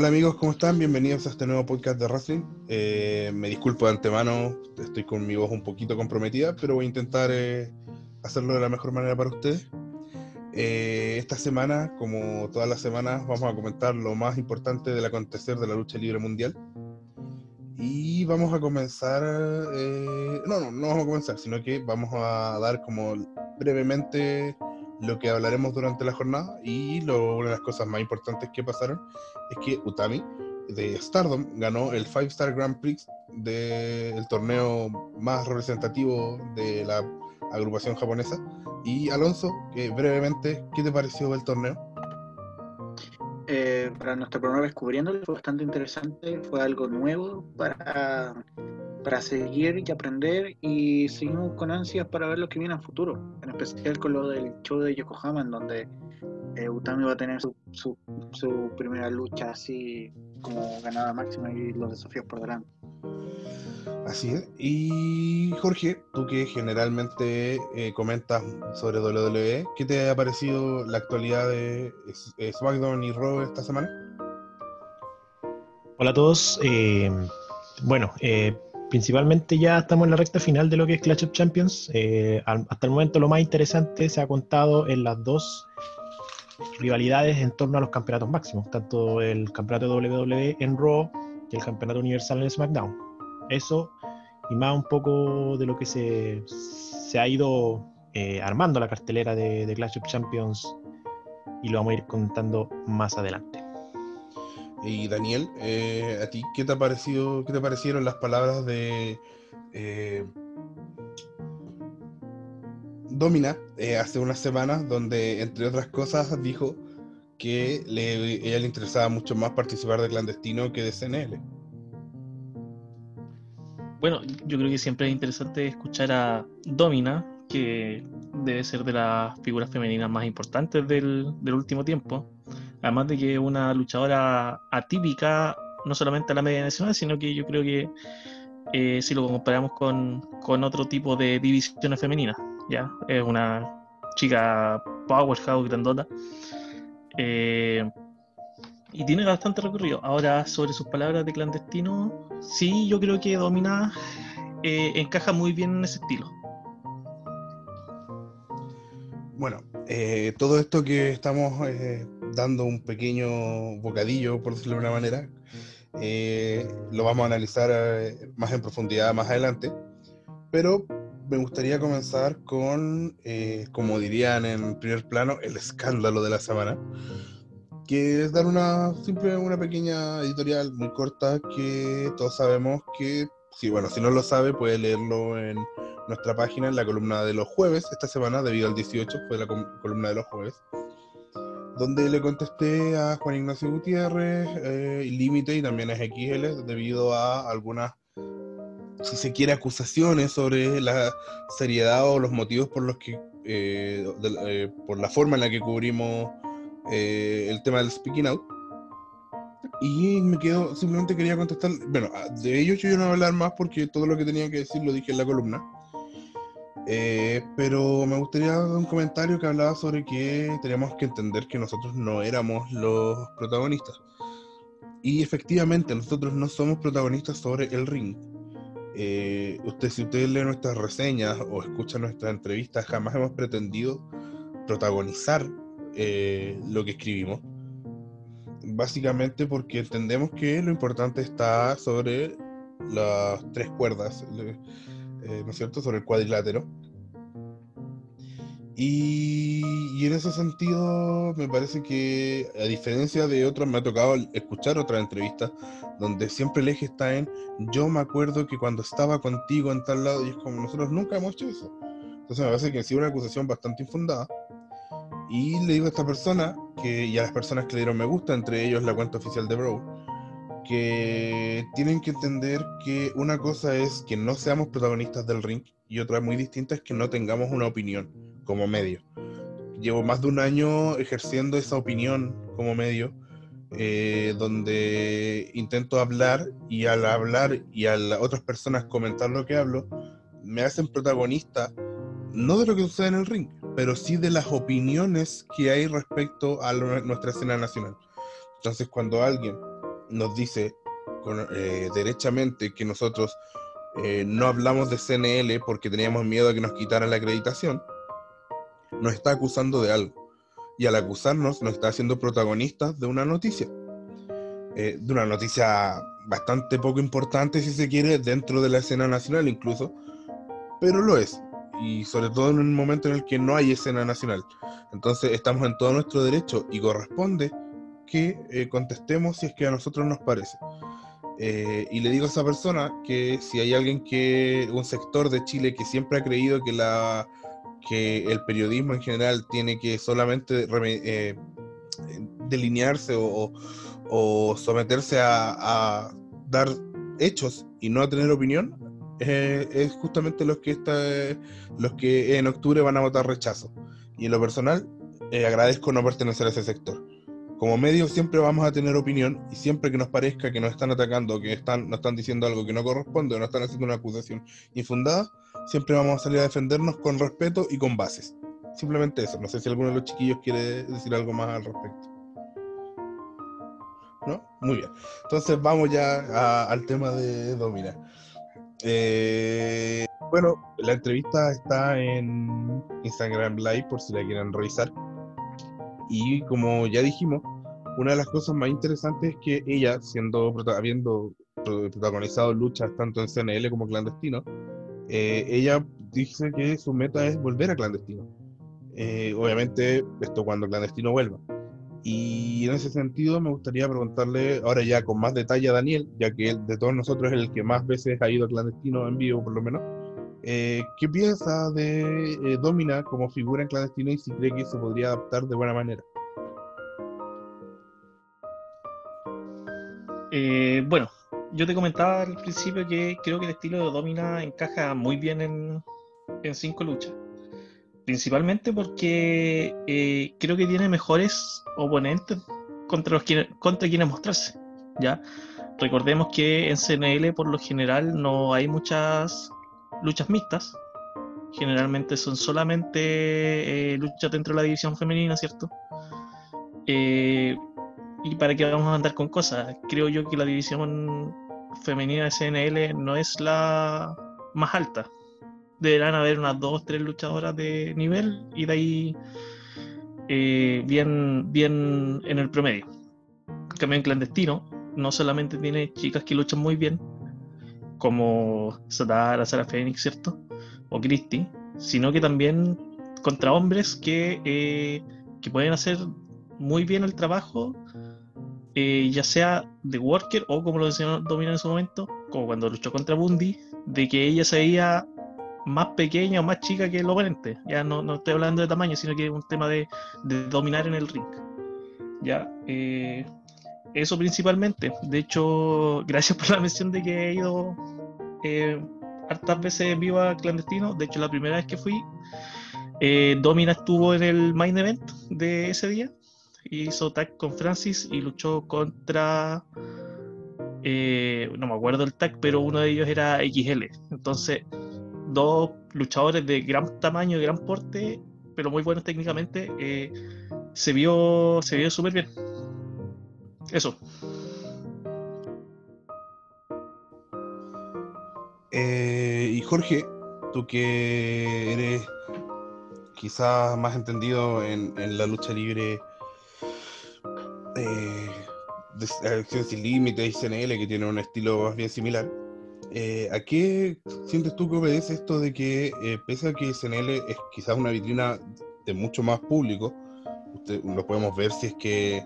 Hola amigos, ¿cómo están? Bienvenidos a este nuevo podcast de Wrestling. Eh, me disculpo de antemano, estoy con mi voz un poquito comprometida, pero voy a intentar eh, hacerlo de la mejor manera para ustedes. Eh, esta semana, como todas las semanas, vamos a comentar lo más importante del acontecer de la lucha libre mundial. Y vamos a comenzar, no, no, no vamos a comenzar, sino que vamos a dar como brevemente lo que hablaremos durante la jornada y lo, una de las cosas más importantes que pasaron es que Utami de Stardom ganó el Five Star Grand Prix del torneo más representativo de la agrupación japonesa. Y Alonso, que brevemente, ¿qué te pareció el torneo? Eh, para nuestro programa Descubriéndolo fue bastante interesante, fue algo nuevo para para seguir y aprender y seguimos con ansias para ver lo que viene a futuro, en especial con lo del show de Yokohama, en donde eh, Utami va a tener su, su, primera lucha así como ganada máxima y los desafíos por delante. Así es. Y Jorge, tú que generalmente eh, comentas sobre WWE, ¿qué te ha parecido la actualidad de SmackDown y Raw esta semana? Hola a todos. Eh, bueno, eh, principalmente ya estamos en la recta final de lo que es Clash of Champions. Eh, hasta el momento lo más interesante se ha contado en las dos rivalidades en torno a los campeonatos máximos, tanto el campeonato WWE en Raw y el campeonato universal en SmackDown. Eso y más un poco de lo que se, se ha ido eh, armando la cartelera de, de Clash of Champions y lo vamos a ir contando más adelante. Y Daniel, eh, ¿a ti qué te ha parecido, qué te parecieron las palabras de eh, Domina eh, hace unas semanas, donde entre otras cosas dijo que le, ella le interesaba mucho más participar de clandestino que de CNL? Bueno, yo creo que siempre es interesante escuchar a Domina, que debe ser de las figuras femeninas más importantes del, del último tiempo Además de que es una luchadora atípica, no solamente a la media nacional, sino que yo creo que eh, si lo comparamos con, otro tipo de divisiones femeninas, ya es una chica powerhouse grandota. Eh, y tiene bastante recorrido. Ahora, sobre sus palabras de clandestino, sí, yo creo que Domina eh, encaja muy bien en ese estilo. Bueno, todo esto que estamos dando un pequeño bocadillo, por decirlo de una manera. Eh, lo vamos a analizar eh, más en profundidad más adelante. Pero me gustaría comenzar con, eh, como dirían en primer plano, el escándalo de la semana, que es dar una simple, una pequeña editorial muy corta que todos sabemos que, si bueno, si no lo sabe, puede leerlo en nuestra página en la columna de los jueves. Esta semana, debido al 18, fue la columna de los jueves donde le contesté a Juan Ignacio Gutiérrez, eh, Límite y también a XL, debido a algunas, si se quiere, acusaciones sobre la seriedad o los motivos por los que, eh, eh, por la forma en la que cubrimos el tema del speaking out. Y me quedo, simplemente quería contestar, bueno, de ellos yo no voy a hablar más porque todo lo que tenía que decir lo dije en la columna. Eh, pero me gustaría un comentario que hablaba sobre que teníamos que entender que nosotros no éramos los protagonistas. Y efectivamente, nosotros no somos protagonistas sobre el ring. Eh, usted, si usted lee nuestras reseñas o escucha nuestras entrevistas, jamás hemos pretendido protagonizar eh, lo que escribimos. Básicamente porque entendemos que lo importante está sobre las tres cuerdas. Eh, ¿no es cierto?, sobre el cuadrilátero. Y, en ese sentido, me parece que, a diferencia de otros, me ha tocado escuchar otras entrevistas donde siempre el eje está en: Yo me acuerdo que cuando estaba contigo en tal lado, y es como nosotros nunca hemos hecho eso. Entonces, me parece que ha una acusación bastante infundada. Y le digo a esta persona, que, y a las personas que le dieron me gusta, entre ellos la cuenta oficial de Bro, que tienen que entender que una cosa es que no seamos protagonistas del ring y otra muy distinta es que no tengamos una opinión como medio. Llevo más de un año ejerciendo esa opinión como medio, eh, donde intento hablar y al hablar y a las otras personas comentar lo que hablo, me hacen protagonista no de lo que sucede en el ring, pero sí de las opiniones que hay respecto a nuestra escena nacional. Entonces, cuando alguien nos dice eh, derechamente que nosotros eh, no hablamos de CNL porque teníamos miedo de que nos quitaran la acreditación, nos está acusando de algo. Y al acusarnos nos está haciendo protagonistas de una noticia. Eh, de una noticia bastante poco importante, si se quiere, dentro de la escena nacional incluso, pero lo es. Y sobre todo en un momento en el que no hay escena nacional. Entonces estamos en todo nuestro derecho y corresponde que eh, contestemos si es que a nosotros nos parece. Eh, y le digo a esa persona que si hay alguien que, un sector de Chile que siempre ha creído que, la, que el periodismo en general tiene que solamente eh, delinearse o, someterse a, dar hechos y no a tener opinión, es justamente los que, está, los que en octubre van a votar rechazo. Y en lo personal, agradezco no pertenecer a ese sector como medio siempre vamos a tener opinión y siempre que nos parezca que nos están atacando, que están, nos están diciendo algo que no corresponde o nos están haciendo una acusación infundada, siempre vamos a salir a defendernos con respeto y con bases. Simplemente eso. No sé si alguno de los chiquillos quiere decir algo más al respecto. ¿No? Muy bien. Entonces vamos ya al tema de Domina. Eh, bueno, la entrevista está en Instagram Live por si la quieren revisar. Y como ya dijimos, una de las cosas más interesantes es que ella, siendo habiendo protagonizado luchas tanto en CNL como clandestino, eh, ella dice que su meta es volver a clandestino. Eh, obviamente, esto cuando clandestino vuelva. Y en ese sentido me gustaría preguntarle ahora ya con más detalle a Daniel, ya que él, de todos nosotros es el que más veces ha ido a clandestino en vivo por lo menos. Eh, ¿Qué piensa de eh, Domina como figura en clandestino y si cree que se podría adaptar de buena manera? Eh, bueno, yo te comentaba al principio que creo que el estilo de Domina encaja muy bien en, en cinco luchas. Principalmente porque creo que tiene mejores oponentes contra, los contra quienes mostrarse. ¿ya? Recordemos que en CNL por lo general no hay muchas luchas mixtas. Generalmente son solamente eh, luchas dentro de la división femenina, ¿cierto? Eh, y para qué vamos a andar con cosas. Creo yo que la división femenina de CNL no es la más alta. Deberán haber unas dos, tres luchadoras de nivel y de ahí eh, bien, bien en el promedio. En clandestino no solamente tiene chicas que luchan muy bien, como Satara, Sara Fénix, ¿cierto? O Christie, sino que también contra hombres que, eh, que pueden hacer muy bien el trabajo, eh, ya sea de Worker o como lo decía Domina en su momento, como cuando luchó contra Bundy, de que ella se veía más pequeña o más chica que el oponente. Ya no, no estoy hablando de tamaño, sino que es un tema de, de dominar en el ring. Ya, eh, eso principalmente. De hecho, gracias por la mención de que he ido eh, hartas veces en vivo a clandestino. De hecho, la primera vez que fui, eh, Domina estuvo en el main event de ese día. Hizo tag con Francis y luchó contra. Eh, no me acuerdo el tag, pero uno de ellos era XL. Entonces, dos luchadores de gran tamaño y gran porte, pero muy buenos técnicamente, se vio, se vio súper bien. Eso. Eh, y Jorge, tú que eres quizás más entendido en, la lucha libre eh, de Acción Sin Límites y CNL, que tiene un estilo más bien similar, eh, ¿a qué sientes tú que obedece esto de que, pese a que CNL es quizás una vitrina de mucho más público, lo podemos ver si es que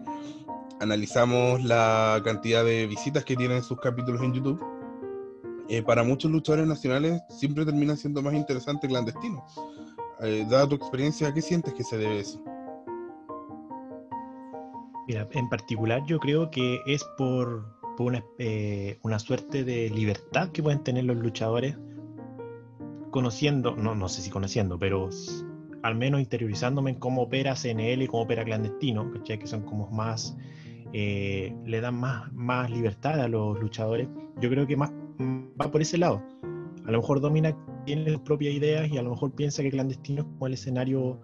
analizamos la cantidad de visitas que tienen sus capítulos en YouTube, eh, para muchos luchadores nacionales siempre termina siendo más interesante clandestino. Eh, dada tu experiencia, ¿qué sientes que se debe eso? Mira, en particular yo creo que es por, una, eh, una, suerte de libertad que pueden tener los luchadores conociendo, no, no sé si conociendo, pero al menos interiorizándome en cómo opera CNL y cómo opera clandestino, que son como más eh, le dan más, más libertad a los luchadores. Yo creo que más va por ese lado. A lo mejor Domina tiene sus propias ideas y a lo mejor piensa que Clandestino es como el escenario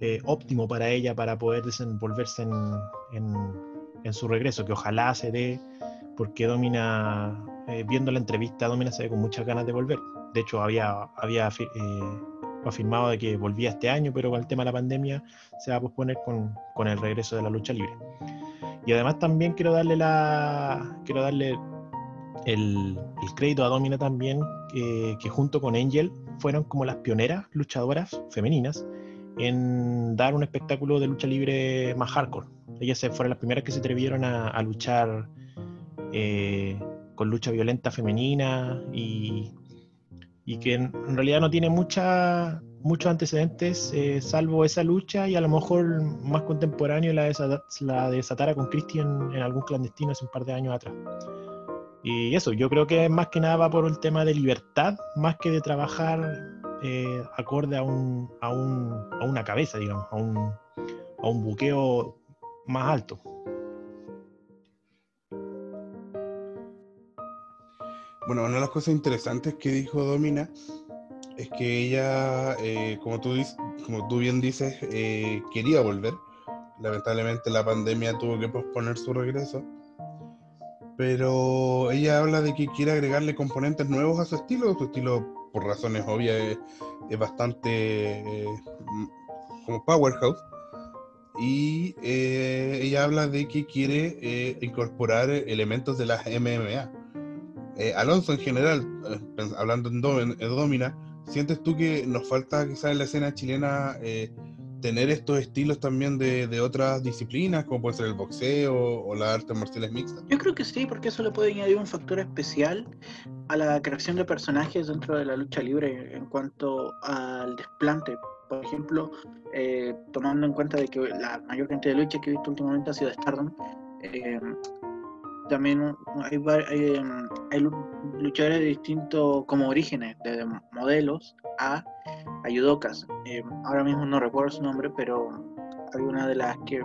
eh, óptimo para ella para poder desenvolverse en, en, su regreso, que ojalá se dé porque Domina, eh, viendo la entrevista, Domina se ve con muchas ganas de volver. De hecho, había, había afirmado de que volvía este año, pero con el tema de la pandemia se va a posponer con, con el regreso de la lucha libre. Y además también quiero darle la quiero darle el, el crédito a Domina también, que, junto con Angel fueron como las pioneras luchadoras femeninas en dar un espectáculo de lucha libre más hardcore. Ellas fueron las primeras que se atrevieron a, a luchar eh, con lucha violenta femenina y, y que en, en realidad no tiene mucha, muchos antecedentes, eh, salvo esa lucha y a lo mejor más contemporáneo la de, la de Satara con Christian en algún clandestino hace un par de años atrás. Y eso, yo creo que más que nada va por el tema de libertad, más que de trabajar eh, acorde a, un, a, un, a una cabeza, digamos, a un, a un buqueo más alto. Bueno, una de las cosas interesantes que dijo Domina es que ella, eh, como, tú, como tú bien dices, eh, quería volver. Lamentablemente la pandemia tuvo que posponer su regreso. Pero ella habla de que quiere agregarle componentes nuevos a su estilo. Su estilo, por razones obvias, es, bastante eh, m- como powerhouse. Y ella habla de que quiere incorporar elementos de las MMA. Alonso, en general, hablando en, Dom- en Domina, ¿sientes tú que nos falta quizás en la escena chilena eh, tener estos estilos también de, de otras disciplinas, como puede ser el boxeo o las artes marciales mixtas? Yo creo que sí, porque eso le puede añadir un factor especial a la creación de personajes dentro de la lucha libre en cuanto al desplante. Por ejemplo, eh, tomando en cuenta de que la mayor cantidad de luchas que he visto últimamente ha sido de Stardom, eh, también hay, hay, em, hay lu- luchadores de distintos como orígenes, desde modelos a ayudokas. Eh, ahora mismo no recuerdo su nombre, pero hay una de las que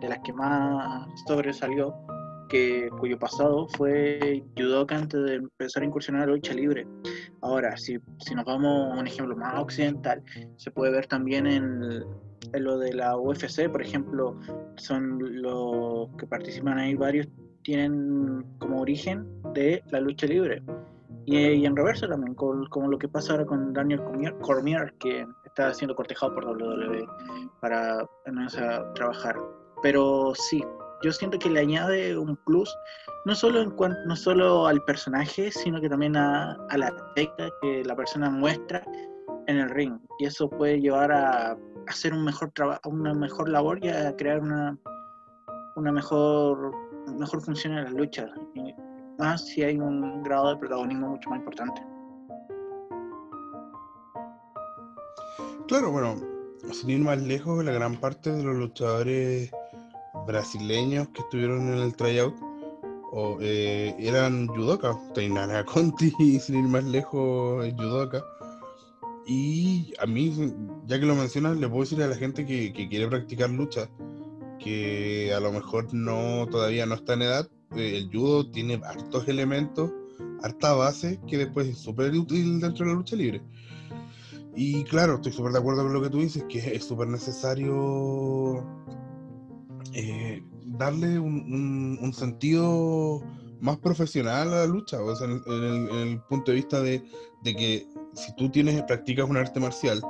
de las que más sobresalió que cuyo pasado fue judoka antes de empezar a incursionar en la lucha libre. Ahora, si, si nos vamos a un ejemplo más occidental, se puede ver también en, en lo de la UFC, por ejemplo, son los que participan ahí varios tienen como origen de la lucha libre. Y, en reverso también, con- como lo que pasa ahora con Daniel Cormier, que está siendo cortejado por WWE para a trabajar. Pero sí, yo siento que le añade un plus, no solo, en cuan- no solo al personaje, sino que también a, a la técnica que la persona muestra en el ring. Y eso puede llevar a hacer un mejor trabajo, una mejor labor y a crear una, una mejor, mejor las luchas. Y más si hay un grado de protagonismo mucho más importante. Claro, bueno, sin ir más lejos, la gran parte de los luchadores brasileños que estuvieron en el tryout o, eh, eran judoka. Tainara Conti, sin ir más lejos, judoka. Y a mí, ya que lo mencionas, le puedo decir a la gente que quiere practicar lucha, que a lo mejor no todavía no está en edad. eh, el judo tiene hartos elementos, harta base, que después es súper útil dentro de la lucha libre. Y claro, estoy súper de acuerdo con lo que tú dices, que es súper necesario eh, darle un, un- un sentido más profesional a la lucha, o sea, en, el, en el punto de vista de, de que si tú tienes, practicas un arte marcial,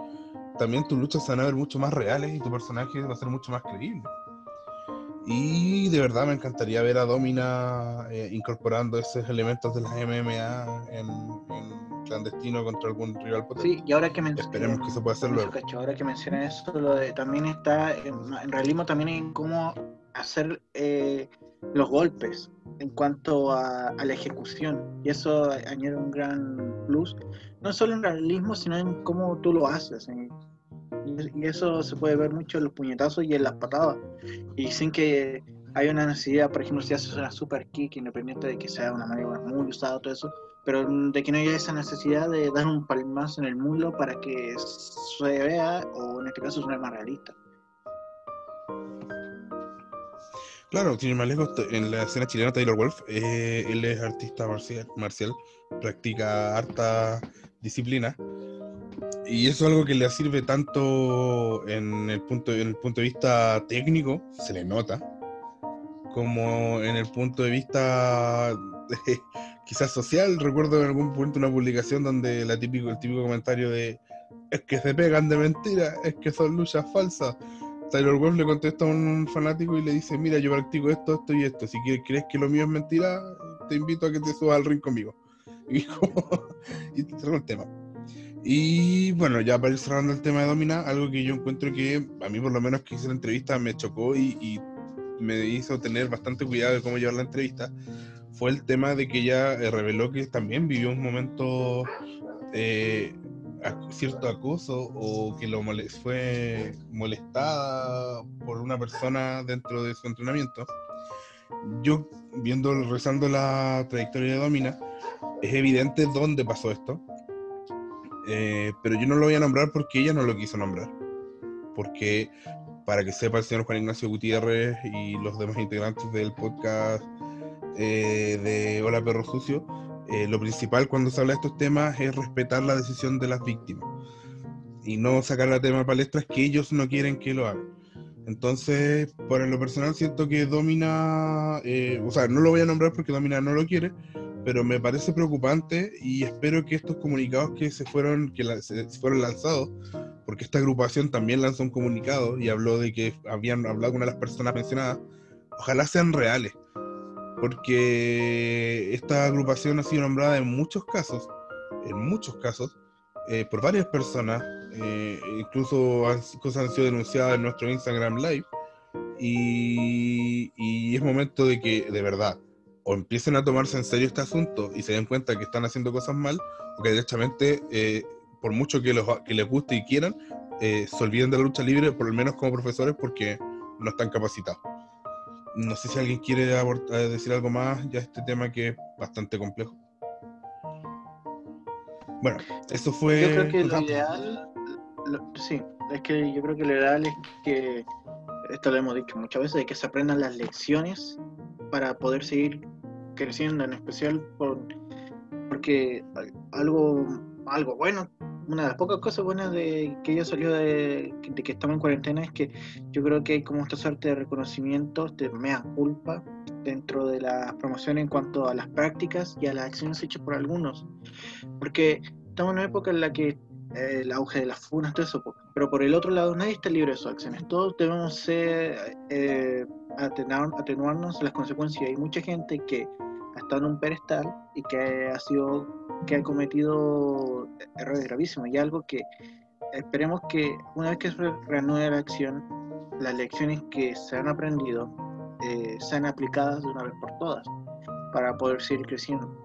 también tus luchas se van a ver mucho más reales y tu personaje va a ser mucho más creíble. Y de verdad me encantaría ver a Domina eh, incorporando esos elementos de las MMA en, en clandestino contra algún rival potente. Sí, y ahora que Esperemos que se pueda hacer Eso, luego. cacho, ahora que mencionas eso, lo de, también está en, en realismo también en cómo hacer eh, los golpes en cuanto a, a la ejecución. Y eso añade un gran plus, no solo en realismo, sino en cómo tú lo haces. en- y, eso se puede ver mucho en los puñetazos y en las patadas. Y sin que haya una necesidad, por ejemplo, si haces una super kick, independiente de que sea una maniobra muy usada, todo eso, pero de que no haya esa necesidad de dar un palmazo en el muslo para que se vea, o en este caso suene más realista. Claro, tiene más lejos, en la escena chilena Taylor Wolf, eh, él es artista marcial, marcial, practica harta disciplina y eso es algo que le sirve tanto en el punto, en el punto de vista técnico, se le nota, como en el punto de vista quizás social. Recuerdo en algún punto una publicación donde la típico, el típico comentario de es que se pegan de mentira, es que son luchas falsas. Tyler Wolf le contesta a un fanático y le dice, mira, yo practico esto, esto y esto. Si crees que lo mío es mentira, te invito a que te subas al ring conmigo. Y, como, y te el tema. Y bueno, ya para ir cerrando el tema de Domina, algo que yo encuentro que a mí por lo menos que hice la entrevista me chocó y, me hizo tener bastante cuidado de cómo llevar la entrevista, fue el tema de que ella eh, reveló que también vivió un momento eh, cierto acoso o que lo fue molestada por una persona dentro de su entrenamiento. Yo, viendo, rezando la trayectoria de Domina, es evidente dónde pasó esto, eh, pero yo no lo voy a nombrar porque ella no lo quiso nombrar. Porque, para que sepa el señor Juan Ignacio Gutiérrez y los demás integrantes del podcast eh, de Hola Perro Sucio, eh, lo principal cuando se habla de estos temas es respetar la decisión de las víctimas y no sacar la tema palestras que ellos no quieren que lo hagan. Entonces, por lo personal, siento que Domina, eh, o sea, no lo voy a nombrar porque Domina no lo quiere, pero me parece preocupante y espero que estos comunicados que se fueron, que se fueron lanzados, porque esta agrupación también lanzó un comunicado y habló de que habían hablado con una de las personas mencionadas, ojalá sean reales porque esta agrupación ha sido nombrada en muchos casos, en muchos casos, eh, por varias personas, eh, incluso cosas han sido denunciadas en nuestro Instagram Live, y, es momento de que, de verdad, o empiecen a tomarse en serio este asunto y se den cuenta que están haciendo cosas mal, o que directamente, eh, por mucho que, los, que les guste y quieran, se olviden de la lucha libre, por lo menos como profesores, porque no están capacitados. No sé si alguien quiere eh, decir algo más ya este tema que es bastante complejo. Bueno, eso fue. Yo creo que lo ideal, sí, es que yo creo que lo ideal es que, esto lo hemos dicho muchas veces, de que se aprendan las lecciones para poder seguir creciendo, en especial por, porque algo, algo bueno una de las pocas cosas buenas de que ella salió de, que estamos en cuarentena es que yo creo que hay como esta suerte de reconocimiento, de mea culpa dentro de la promoción en cuanto a las prácticas y a las acciones hechas por algunos. Porque estamos en una época en la que el auge de las funas, todo eso, pero por el otro lado nadie está libre de sus acciones. Todos debemos eh, atenuarnos las consecuencias. Hay mucha gente que ha estado en un pedestal y que ha sido que ha cometido errores gravísimos y algo que esperemos que una vez que se reanude la acción las lecciones que se han aprendido eh, sean aplicadas de una vez por todas para poder seguir creciendo.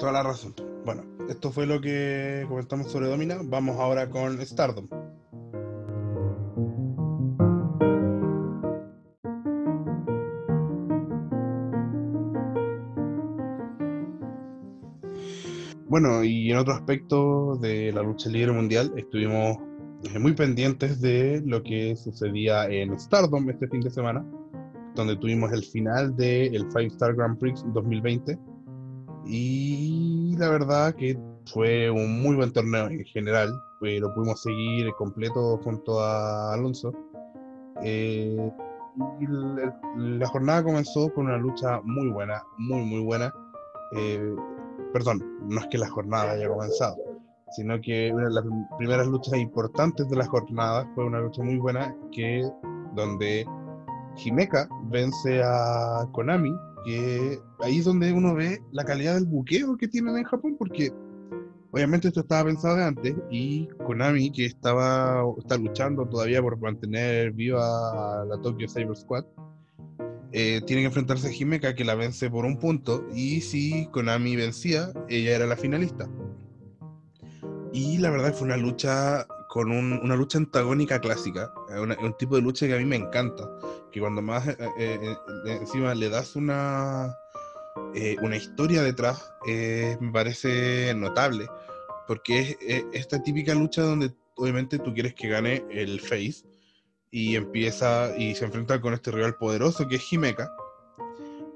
Toda la razón. Bueno, esto fue lo que comentamos sobre Domina. Vamos ahora con Stardom. Bueno, y en otro aspecto de la lucha libre mundial, estuvimos eh, muy pendientes de lo que sucedía en Stardom este fin de semana, donde tuvimos el final del el Five Star Grand Prix 2020. Y la verdad que fue un muy buen torneo en general, lo pudimos seguir completo junto a Alonso. Eh, y la jornada comenzó con una lucha muy buena, muy, muy buena. Eh, perdón, no es que la jornada haya comenzado, sino que una de las primeras luchas importantes de la jornada fue una lucha muy buena que donde Himeka vence a Konami, que ahí es donde uno ve la calidad del buqueo que tienen en Japón, porque obviamente esto estaba pensado de antes y Konami, que estaba está luchando todavía por mantener viva a la Tokyo Cyber Squad, eh, tiene que enfrentarse a Himeka que la vence por un punto y si Konami vencía, ella era la finalista. Y la verdad fue una lucha con una lucha antagónica clásica, un tipo de lucha que a mí me encanta, que cuando más eh, eh, encima le das una, una historia detrás, me parece notable, porque es esta típica lucha donde obviamente tú quieres que gane el face, y empieza y se enfrenta con este rival poderoso que es Himeka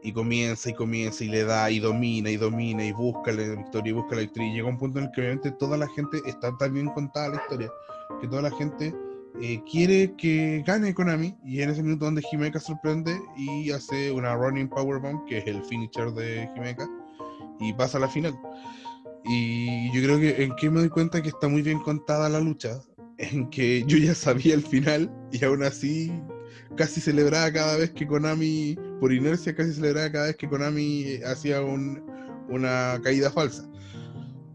y comienza y comienza y le da y domina y domina y busca la victoria y busca la victoria. Y llega un punto en el que obviamente toda la gente está tan bien contada la historia que toda la gente eh, quiere que gane Konami. Y en ese minuto donde Himeka sorprende y hace una running powerbomb que es el finisher de Himeka y pasa a la final. Y yo creo que en que me doy cuenta que está muy bien contada la lucha, en que yo ya sabía el final y aún así casi celebraba cada vez que Konami, por inercia casi celebraba cada vez que Konami hacía una caída falsa.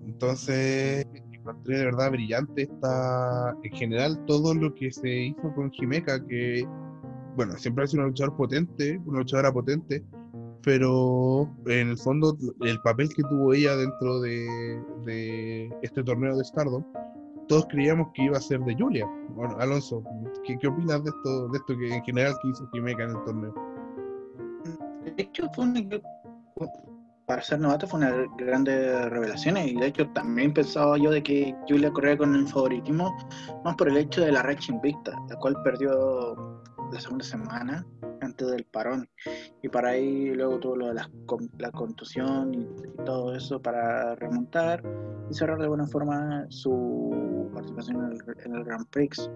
Entonces, encontré de verdad brillante esta, en general, todo lo que se hizo con Himeka, que, bueno, siempre ha sido una luchadora potente, una luchadora potente, pero en el fondo el papel que tuvo ella dentro de, este torneo de Stardom, todos creíamos que iba a ser de Julia. Bueno, Alonso, ¿qué, opinas de esto, de esto que en general que hizo Himeka en el torneo? De hecho, fue un para ser novato fue una grandes revelaciones y de hecho también pensaba yo de que Julia corría con el favoritismo más por el hecho de la racha invicta, la cual perdió la segunda semana antes del parón y para ahí luego tuvo lo de la, la contusión y, todo eso para remontar cerrar de buena forma su participación en el, en el Grand Prix.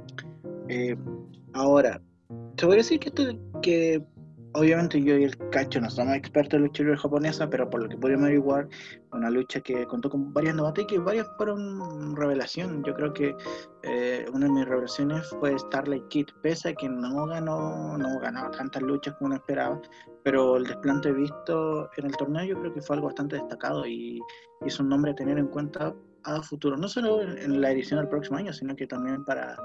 Eh, ahora, te voy a decir que, esto, que obviamente yo y el Cacho no somos expertos en lucha libre japonesa, pero por lo que pudimos averiguar, una lucha que contó con varias novatas y que varias fueron revelación. Yo creo que eh, una de mis revelaciones fue Starlight Kid, pese a que no ganó, no ganó tantas luchas como uno esperaba, pero el desplante visto en el torneo yo creo que fue algo bastante destacado y, es un nombre a tener en cuenta a futuro, no solo en la edición del próximo año, sino que también para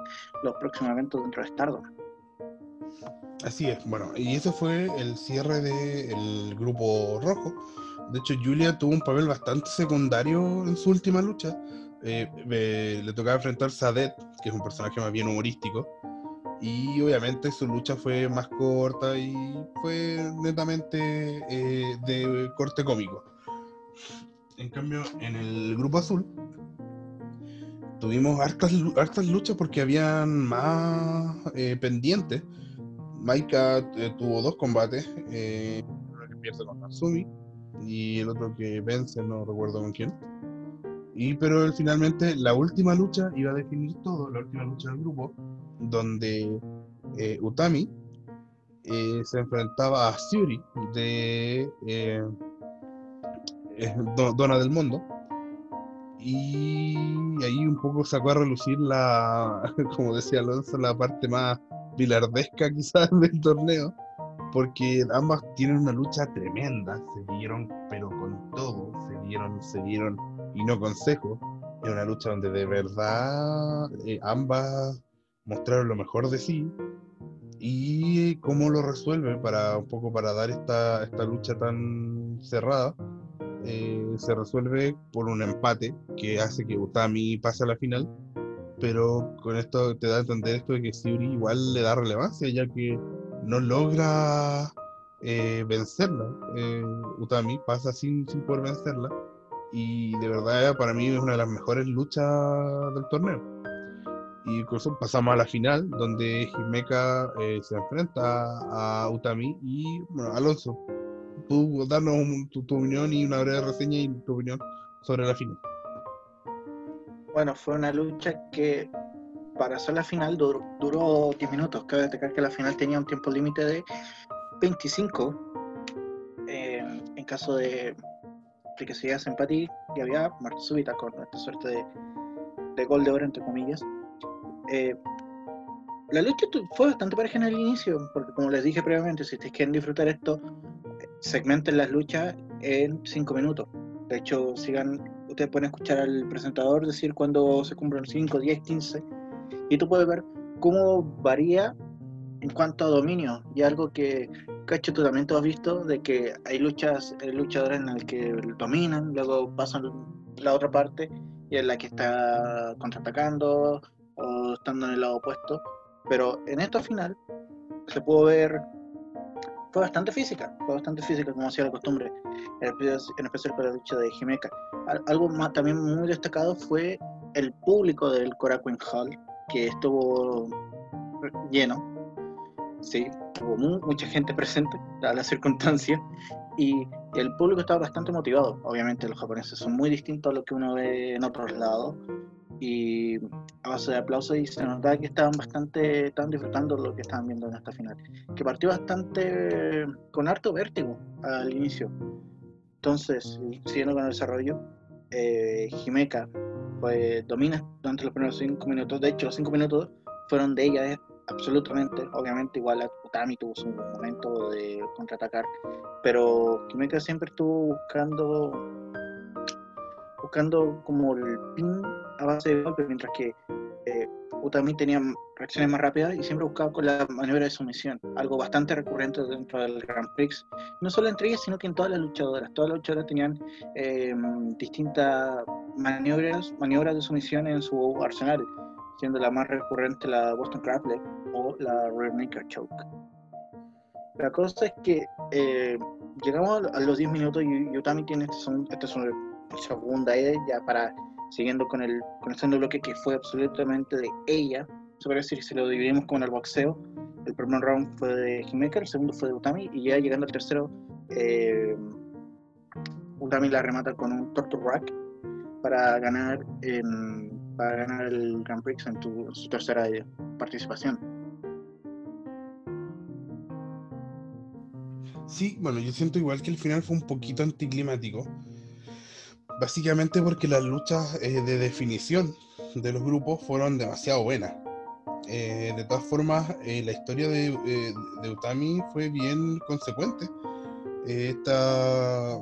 los próximos eventos dentro de Stardom. Así es, bueno, y ese fue el cierre del grupo rojo. De hecho, Julia tuvo un papel bastante secundario en su última lucha. Eh, le tocaba enfrentarse a que es un personaje más bien humorístico. Y obviamente su lucha fue más corta y fue netamente eh, de corte cómico. En cambio, en el grupo azul tuvimos hartas, hartas luchas porque habían más eh, pendientes. Maika eh, tuvo dos combates, eh, uno que pierde con Natsumi y el otro que vence, no recuerdo con quién. Y pero finalmente la última lucha iba a definir todo, la última lucha del grupo, donde eh, Utami se enfrentaba a Suri de Dona del Mundo. Y ahí un poco sacó a relucir la, como decía Alonso, la parte más pilardesca quizás del torneo, porque ambas tienen una lucha tremenda, se dieron pero con todo, se dieron, se dieron y no consejo. Es una lucha donde de verdad eh, ambas mostraron lo mejor de sí y cómo lo resuelve para un poco para dar esta, esta lucha tan cerrada. Eh, se resuelve por un empate que hace que Utami pase a la final pero con esto te da a entender esto de que Siuri igual le da relevancia, ya que no logra eh, vencerla. Eh, Utami pasa sin, sin poder vencerla, y de verdad para mí es una de las mejores luchas del torneo. Y incluso pasamos a la final, donde Himeka eh, se enfrenta a Utami y, bueno, Alonso, tú darnos tu, tu opinión y una breve reseña y tu opinión sobre la final. Bueno, fue una lucha que para hacer la final duró, 10 minutos. Cabe destacar que la final tenía un tiempo límite de 25. Eh, en caso de, que se diera empatía, y había muerte súbita con esta suerte de, de, gol de oro, entre comillas. Eh, la lucha fue bastante pareja en el inicio, porque como les dije previamente, si ustedes quieren disfrutar esto, segmenten las luchas en 5 minutos. De hecho, sigan ustedes pueden escuchar al presentador decir cuando se cumplen 5, 10, 15, y tú puedes ver cómo varía en cuanto a dominio, y algo que, Cacho, tú también te has visto, de que hay luchas, hay luchadores en las que dominan, luego pasan la otra parte, y en la que está contraatacando, o estando en el lado opuesto, pero en esta final se pudo ver fue bastante física, fue bastante física como hacía la costumbre, en especial para la lucha de Jimeca. Algo más también muy destacado fue el público del Korakuen Hall, que estuvo lleno, sí, hubo mucha gente presente, a la circunstancia, y el público estaba bastante motivado. Obviamente los japoneses son muy distintos a lo que uno ve en otros lados, y a base de aplausos y se notaba que estaban bastante, estaban disfrutando lo que estaban viendo en esta final, que partió bastante con harto vértigo al inicio. Entonces, siguiendo con el desarrollo, eh, Jimeca domina durante los primeros cinco minutos, de hecho los cinco minutos fueron de ella absolutamente, obviamente igual Utami tuvo su momento de contraatacar, pero Jimeca siempre estuvo buscando buscando como el pin a base de golpe, mientras que eh, Utami tenía reacciones más rápidas y siempre buscaba con la maniobra de sumisión, algo bastante recurrente dentro del Grand Prix, no solo entre ellas, sino que en todas las luchadoras. Todas las luchadoras tenían eh, distintas maniobras, maniobras de sumisión en su arsenal, siendo la más recurrente la Boston Crab Leg o la Rear Naked Choke. La cosa es que eh, llegamos a los 10 minutos y Utami tiene este, son, este segunda ella para siguiendo con el, con el segundo bloque que fue absolutamente de ella. Se puede decir, si lo dividimos como en el boxeo, el primer round fue de Himeka, el segundo fue de Utami, y ya llegando al tercero, eh, Utami la remata con un Torture Rack para ganar, en, para ganar el Grand Prix en, tu, su tercera participación. Sí, bueno, yo siento igual que el final fue un poquito anticlimático básicamente porque las luchas eh, de definición de los grupos fueron demasiado buenas. Eh, de todas formas, eh, la historia de, de, Utami fue bien consecuente. esta,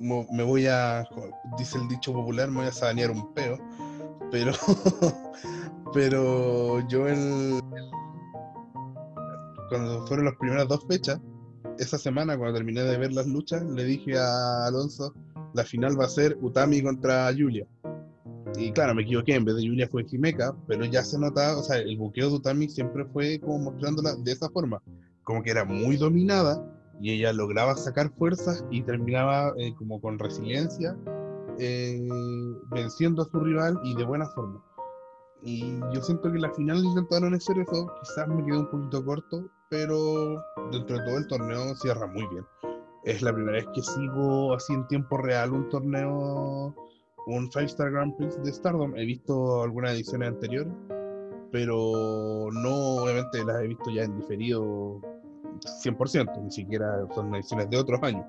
me voy a, dice el dicho popular, me voy a sanear un peo, pero, pero yo el, cuando fueron las primeras dos fechas, esa semana cuando terminé de ver las luchas, le dije a Alonso, la final va a ser Utami contra Julia. Y claro, me equivoqué, en vez de Julia fue Jimeca, pero ya se notaba, o sea, el buqueo de Utami siempre fue como mostrándola de esa forma, como que era muy dominada y ella lograba sacar fuerzas y terminaba eh, como con resiliencia, eh, venciendo a su rival y de buena forma. Y yo siento que la final intentaron hacer eso, quizás me quedé un poquito corto, pero dentro de todo el torneo cierra muy bien es la primera vez que sigo así en tiempo real un torneo, un Five Star Grand Prix de Stardom. He visto algunas ediciones anteriores, pero no, obviamente las he visto ya en diferido 100%, ni siquiera son ediciones de otros años.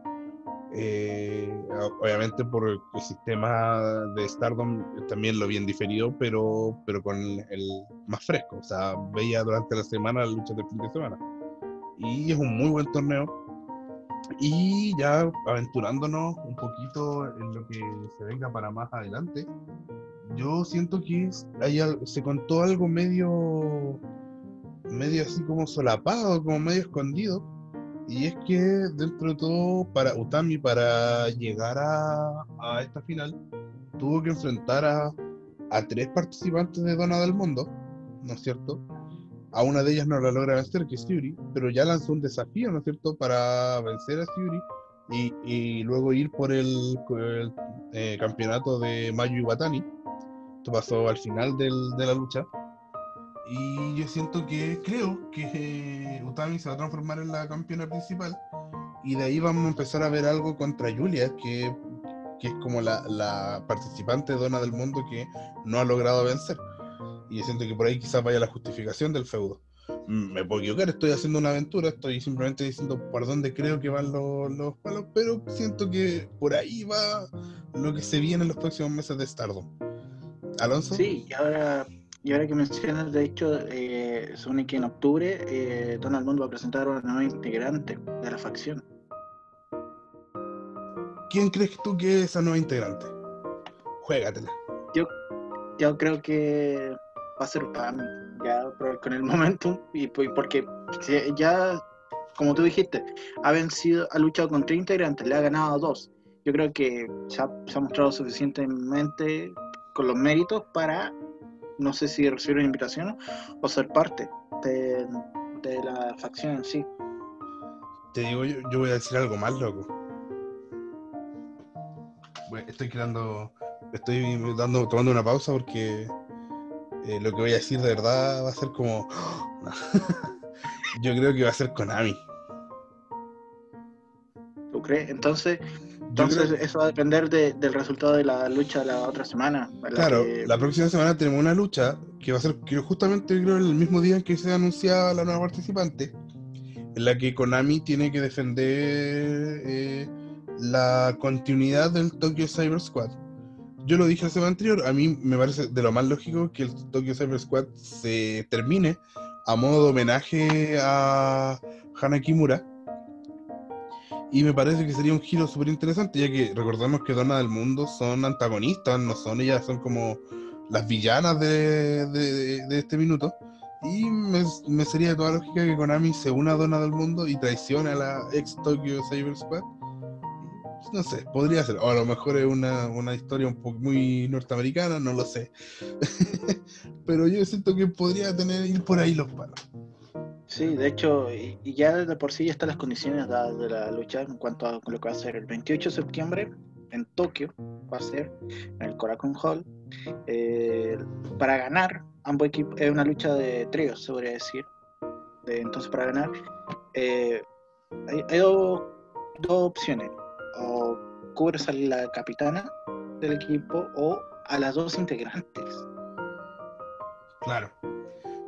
Eh, obviamente por el sistema de Stardom también lo vi en diferido, pero, pero con el más fresco. O sea, veía durante la semana las luchas del fin de semana. Y es un muy buen torneo y ya aventurándonos un poquito en lo que se venga para más adelante, yo siento que se contó algo medio, medio así como solapado, como medio escondido. Y es que dentro de todo, para Utami, para llegar a, esta final, tuvo que enfrentar a, tres participantes de Dona del Mundo, ¿no es cierto? A una de ellas no la logra vencer, que es Yuri, pero ya lanzó un desafío, ¿no es cierto?, para vencer a Yuri y, luego ir por el, eh, campeonato de Mayu Iwatani. Esto pasó al final de la lucha. Y yo siento que, creo que Utami se va a transformar en la campeona principal. Y de ahí vamos a empezar a ver algo contra Julia, que, que es como la, la participante dona del mundo que no ha logrado vencer. Y siento que por ahí quizás vaya la justificación del feudo. Mm, me puedo equivocar, estoy haciendo una aventura, estoy simplemente diciendo por dónde creo que van los, los palos, pero siento que por ahí va lo que se viene en los próximos meses de Stardom. ¿Alonso? Sí, y ahora, y ahora que mencionas, de hecho, eh, supone que en octubre eh, Donald Mundo va a presentar a una nueva integrante de la facción. ¿Quién crees tú que es esa nueva integrante? Juégatela. Yo, yo creo que va a ser Utami, ya con el momentum, y porque ya, como tú dijiste, ha vencido, ha luchado con tres integrantes, le ha ganado a dos. Yo creo que se ha, mostrado suficientemente con los méritos para, no sé si recibir una invitación o ser parte de, la facción en sí. Te digo, yo, yo voy a decir algo más loco. estoy creando, estoy dando, tomando una pausa porque eh, lo que voy a decir de verdad va a ser como. Yo creo que va a ser Konami. ¿Tú crees? Entonces. Entonces eso va a depender del resultado de la lucha de la otra semana. Claro, la próxima semana tenemos una lucha que va a ser que justamente creo el mismo día en que se anunciaba la nueva participante, en la que Konami tiene que defender eh, la continuidad del Tokyo Cyber Squad. Yo lo dije la semana anterior, a mí me parece de lo más lógico que el Tokyo Cyber Squad se termine a modo de homenaje a Hana Kimura y me parece que sería un giro súper interesante, ya que recordemos que Dona del Mundo son antagonistas, no son ellas, son como las villanas de, de, este minuto. Y me, sería de toda lógica que Konami se una a Dona del Mundo y traicione a la ex Tokyo Cyber Squad. No sé, podría ser. O a lo mejor es una, una historia un poco muy norteamericana, no lo sé. Pero yo siento que podría tener ir por ahí los palos. Sí, de hecho, y, ya desde por sí ya están las condiciones dadas de la lucha en cuanto a lo que va a ser el 28 de septiembre en Tokio, va a ser en el Korakuen Hall. Eh, para ganar, ambos equipos, es una lucha de tríos, se podría decir. entonces, para ganar, eh, hay, dos, opciones: o cubres a la capitana del equipo o a las dos integrantes. Claro.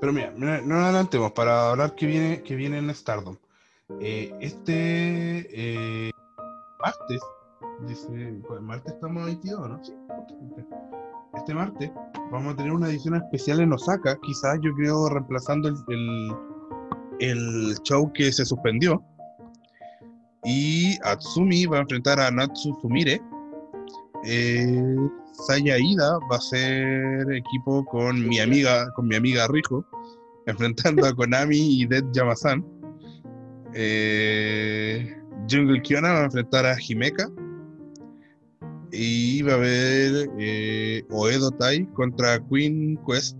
Pero mira, no adelantemos para hablar que viene, que viene en Stardom. Eh, este eh, martes, dice, pues, martes estamos a 22, ¿no? Sí, este martes vamos a tener una edición especial en Osaka, quizás yo creo reemplazando el, el, show que se suspendió. Y Atsumi va a enfrentar a Natsu Sumire. Eh, Saya Ida va a ser equipo con mi amiga, con mi amiga Rijo, enfrentando a Konami y Dead Yamasan. Eh, Jungle Kiona va a enfrentar a Himeka. Y va a haber eh, Oedo Tai contra Queen Quest.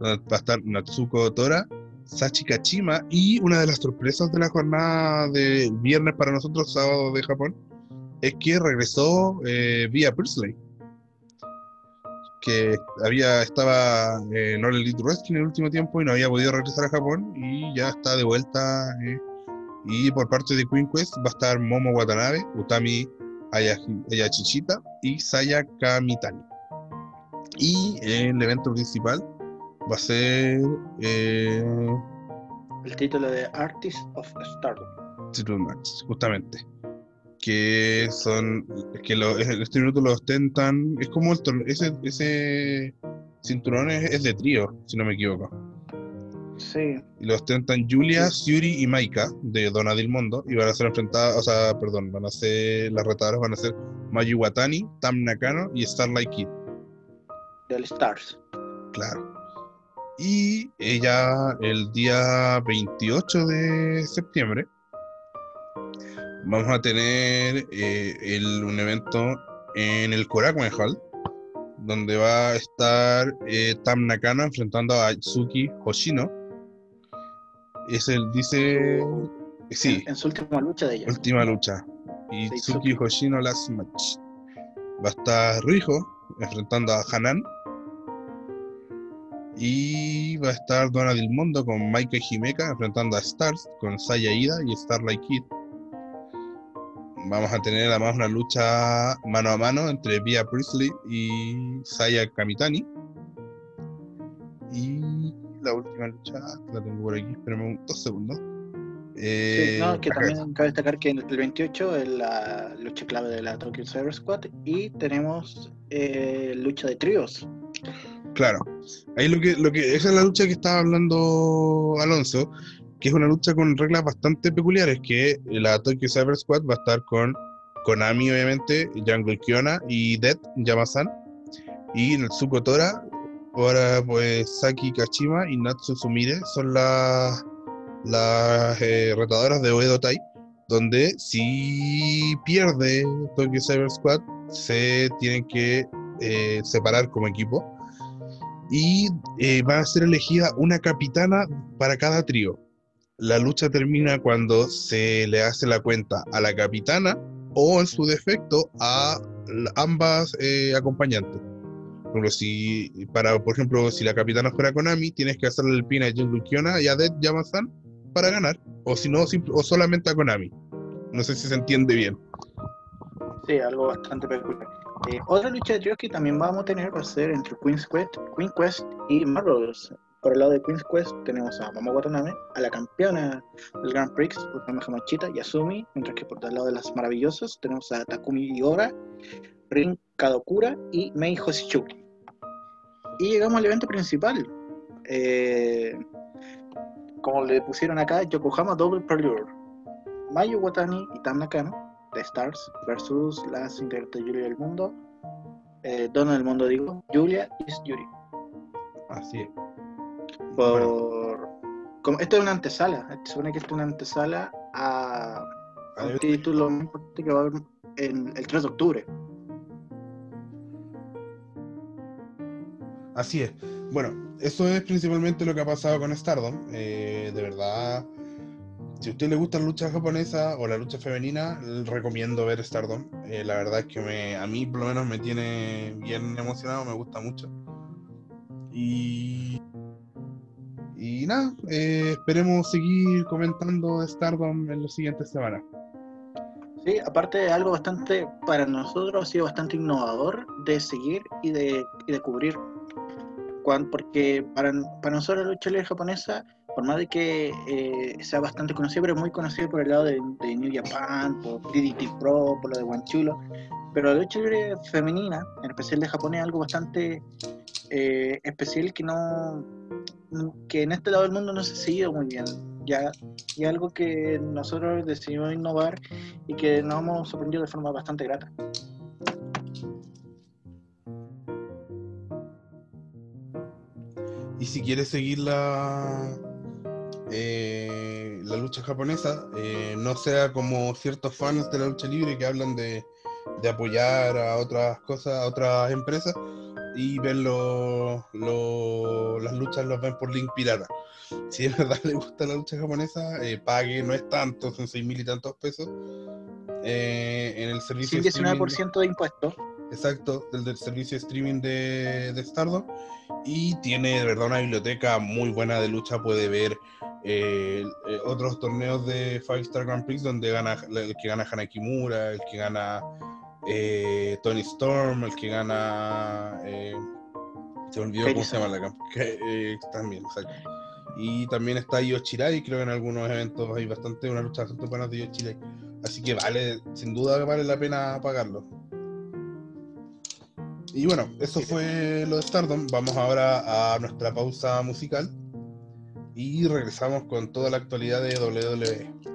Va a estar Natsuko Tora, Sachi Kachima y una de las sorpresas de la jornada de viernes para nosotros, sábado de Japón, es que regresó eh, vía Priestley que había estaba en All Elite Wrestling en el último tiempo y no había podido regresar a Japón y ya está de vuelta. Eh, y por parte de Queen Quest va a estar Momo Watanabe, Utami Ayachichita y Saya Kamitani. Y el evento principal va a ser eh, el título de Artist of Stardom. justamente que son que lo, este minuto lo ostentan. Es como el ese ese cinturón es, de trío si no me equivoco. Sí. Y lo ostentan Julia Yuri y Maika de Dona del Mundo y van a ser enfrentadas o sea perdón van a ser las retadoras van a ser Mayu Watani Tam Nakano y Starlight Kid. Del Stars. Claro. Y ella el día 28 de septiembre vamos a tener eh, un evento en el Korakuen Hall, donde va a estar eh, Tam Nakano enfrentando a Itsuki Hoshino. Es el, dice. Sí. En, su última lucha de ella. Última lucha. Itsuki Hoshino Last Match. Va a estar Rijo enfrentando a Hanan. Y va a estar Dona del Mundo con Maika Himeka enfrentando a Stars con Saya Ida y Starlight Kid vamos a tener además una lucha mano a mano entre Via Priestley y Saya Kamitani. Y la última lucha, la tengo por aquí, espérame dos segundos. Eh, no, que también cabe destacar que el 28 es la lucha clave de la Tokyo Cyber Squad y tenemos eh, lucha de tríos. Claro, ahí lo que, lo que, esa es la lucha que estaba hablando Alonso, que es una lucha con reglas bastante peculiares, que la Tokyo Cyber Squad va a estar con Konami, obviamente, Jungle Kiona y Dead Yamasan, y Natsuko Tora, ahora pues Saki Kachima y Natsu Sumire son las, las eh, retadoras de Oedo Tai, donde si pierde Tokyo Cyber Squad, se tienen que eh, separar como equipo. Y eh, va a ser elegida una capitana para cada trío la lucha termina cuando se le hace la cuenta a la capitana o en su defecto a ambas eh, acompañantes. Por si, para, por ejemplo, si la capitana fuera Konami, tienes que hacerle el pin a Jungle Kiona y a Dead Yamasan para ganar, o si no, o solamente a Konami. No sé si se entiende bien. Sí, algo bastante peculiar. Eh, otra lucha de tríos que también vamos a tener va a ser entre Queen's Quest, Queen Quest y Marvelous. Por el lado de Queen's Quest tenemos a Momo Watanabe, a la campeona del Grand Prix, Utami Hamachita, Yasumi, mientras que por el lado de las maravillosas tenemos a Takumi Iora, Rin Kadokura y Mei Hoshichuki. Y llegamos al evento principal. Eh, como le pusieron acá, Yokohama Double Prelude. Mayu Watani y Tam Nakano de Stars versus las integrantes de Julia del Mundo. Eh, del Mundo, digo. Julia is Yuri. Así es. Por. Como, esto es una antesala. Se supone que esto es una antesala a, a un título que va a haber en el 3 de octubre. Así es. Bueno, eso es principalmente lo que ha pasado con Stardom. Eh, de verdad, si a usted le gusta la lucha japonesa o la lucha femenina, recomiendo ver Stardom. Eh, la verdad es que me, a mí por lo menos me tiene bien emocionado, me gusta mucho. Y, y nada, eh, esperemos seguir comentando de Stardom en las siguientes semanas. Sí, aparte de algo bastante, para nosotros ha sido bastante innovador de seguir y de, y de cubrir porque para, para nosotros la lucha libre japonesa, por más de que eh, sea bastante conocida, pero muy conocida por el lado de, New Japan, por DDT Pro, por lo de Guanchulo, pero la lucha libre femenina, en especial de Japón, es algo bastante eh, especial que no que en este lado del mundo no se ha seguido muy bien. Ya, y algo que nosotros decidimos innovar y que nos hemos sorprendido de forma bastante grata. Y si quieres seguir la, eh, la lucha japonesa, eh, no sea como ciertos fans de la lucha libre que hablan de, apoyar a otras cosas, a otras empresas, y ven las luchas, los ven por link pirata. Si de verdad le gusta la lucha japonesa, eh, pague, no es tanto, son seis mil y tantos pesos. en el servicio. Sí, 19% de impuestos. Exacto, del, del servicio de streaming de, de Stardom y tiene de verdad una biblioteca muy buena de lucha. Puede ver eh, eh, otros torneos de Five Star Grand Prix donde gana el que gana Hana Kimura, el que gana eh, Tony Storm, el que gana. se me olvidó cómo se llama la que, También, exacto. Y también está Io Chirai, creo que en algunos eventos hay bastante, una lucha bastante buena de Io Chirai. Así que vale, sin duda vale la pena pagarlo. Y bueno, eso fue lo de Stardom. Vamos ahora a nuestra pausa musical y regresamos con toda la actualidad de WWE.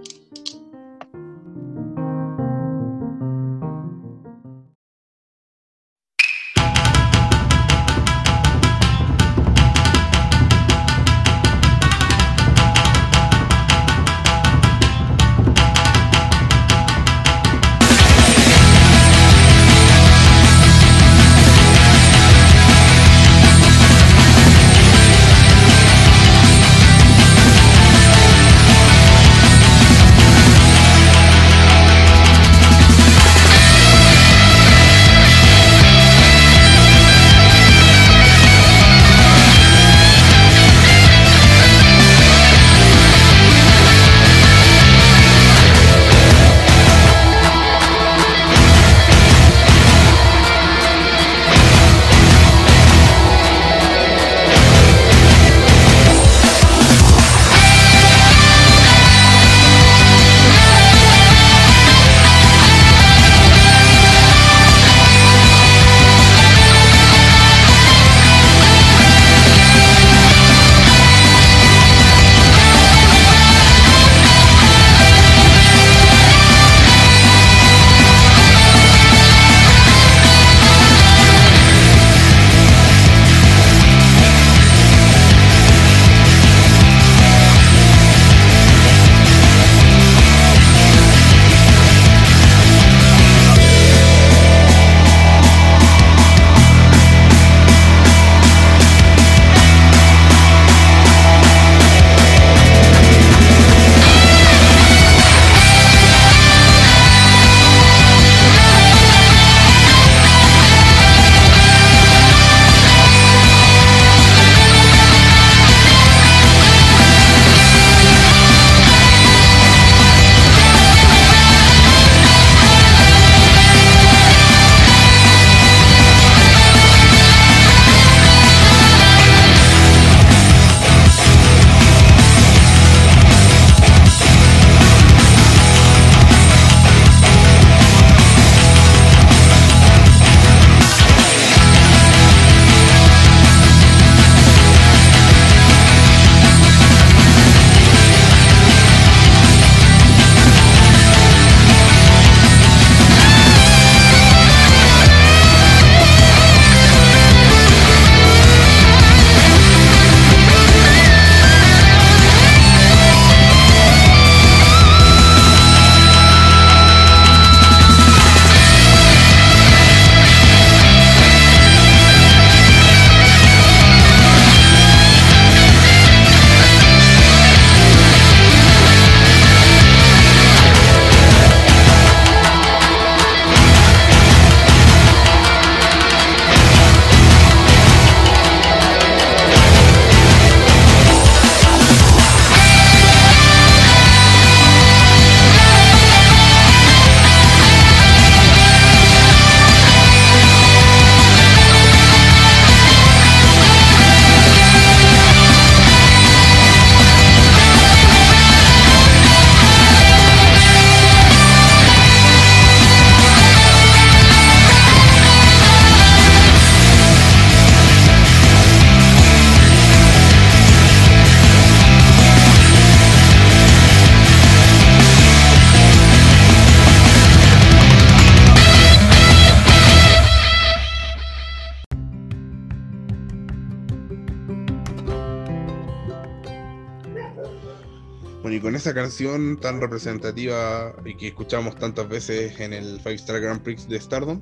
Tan representativa y que escuchamos tantas veces en el Five Star Grand Prix de Stardom,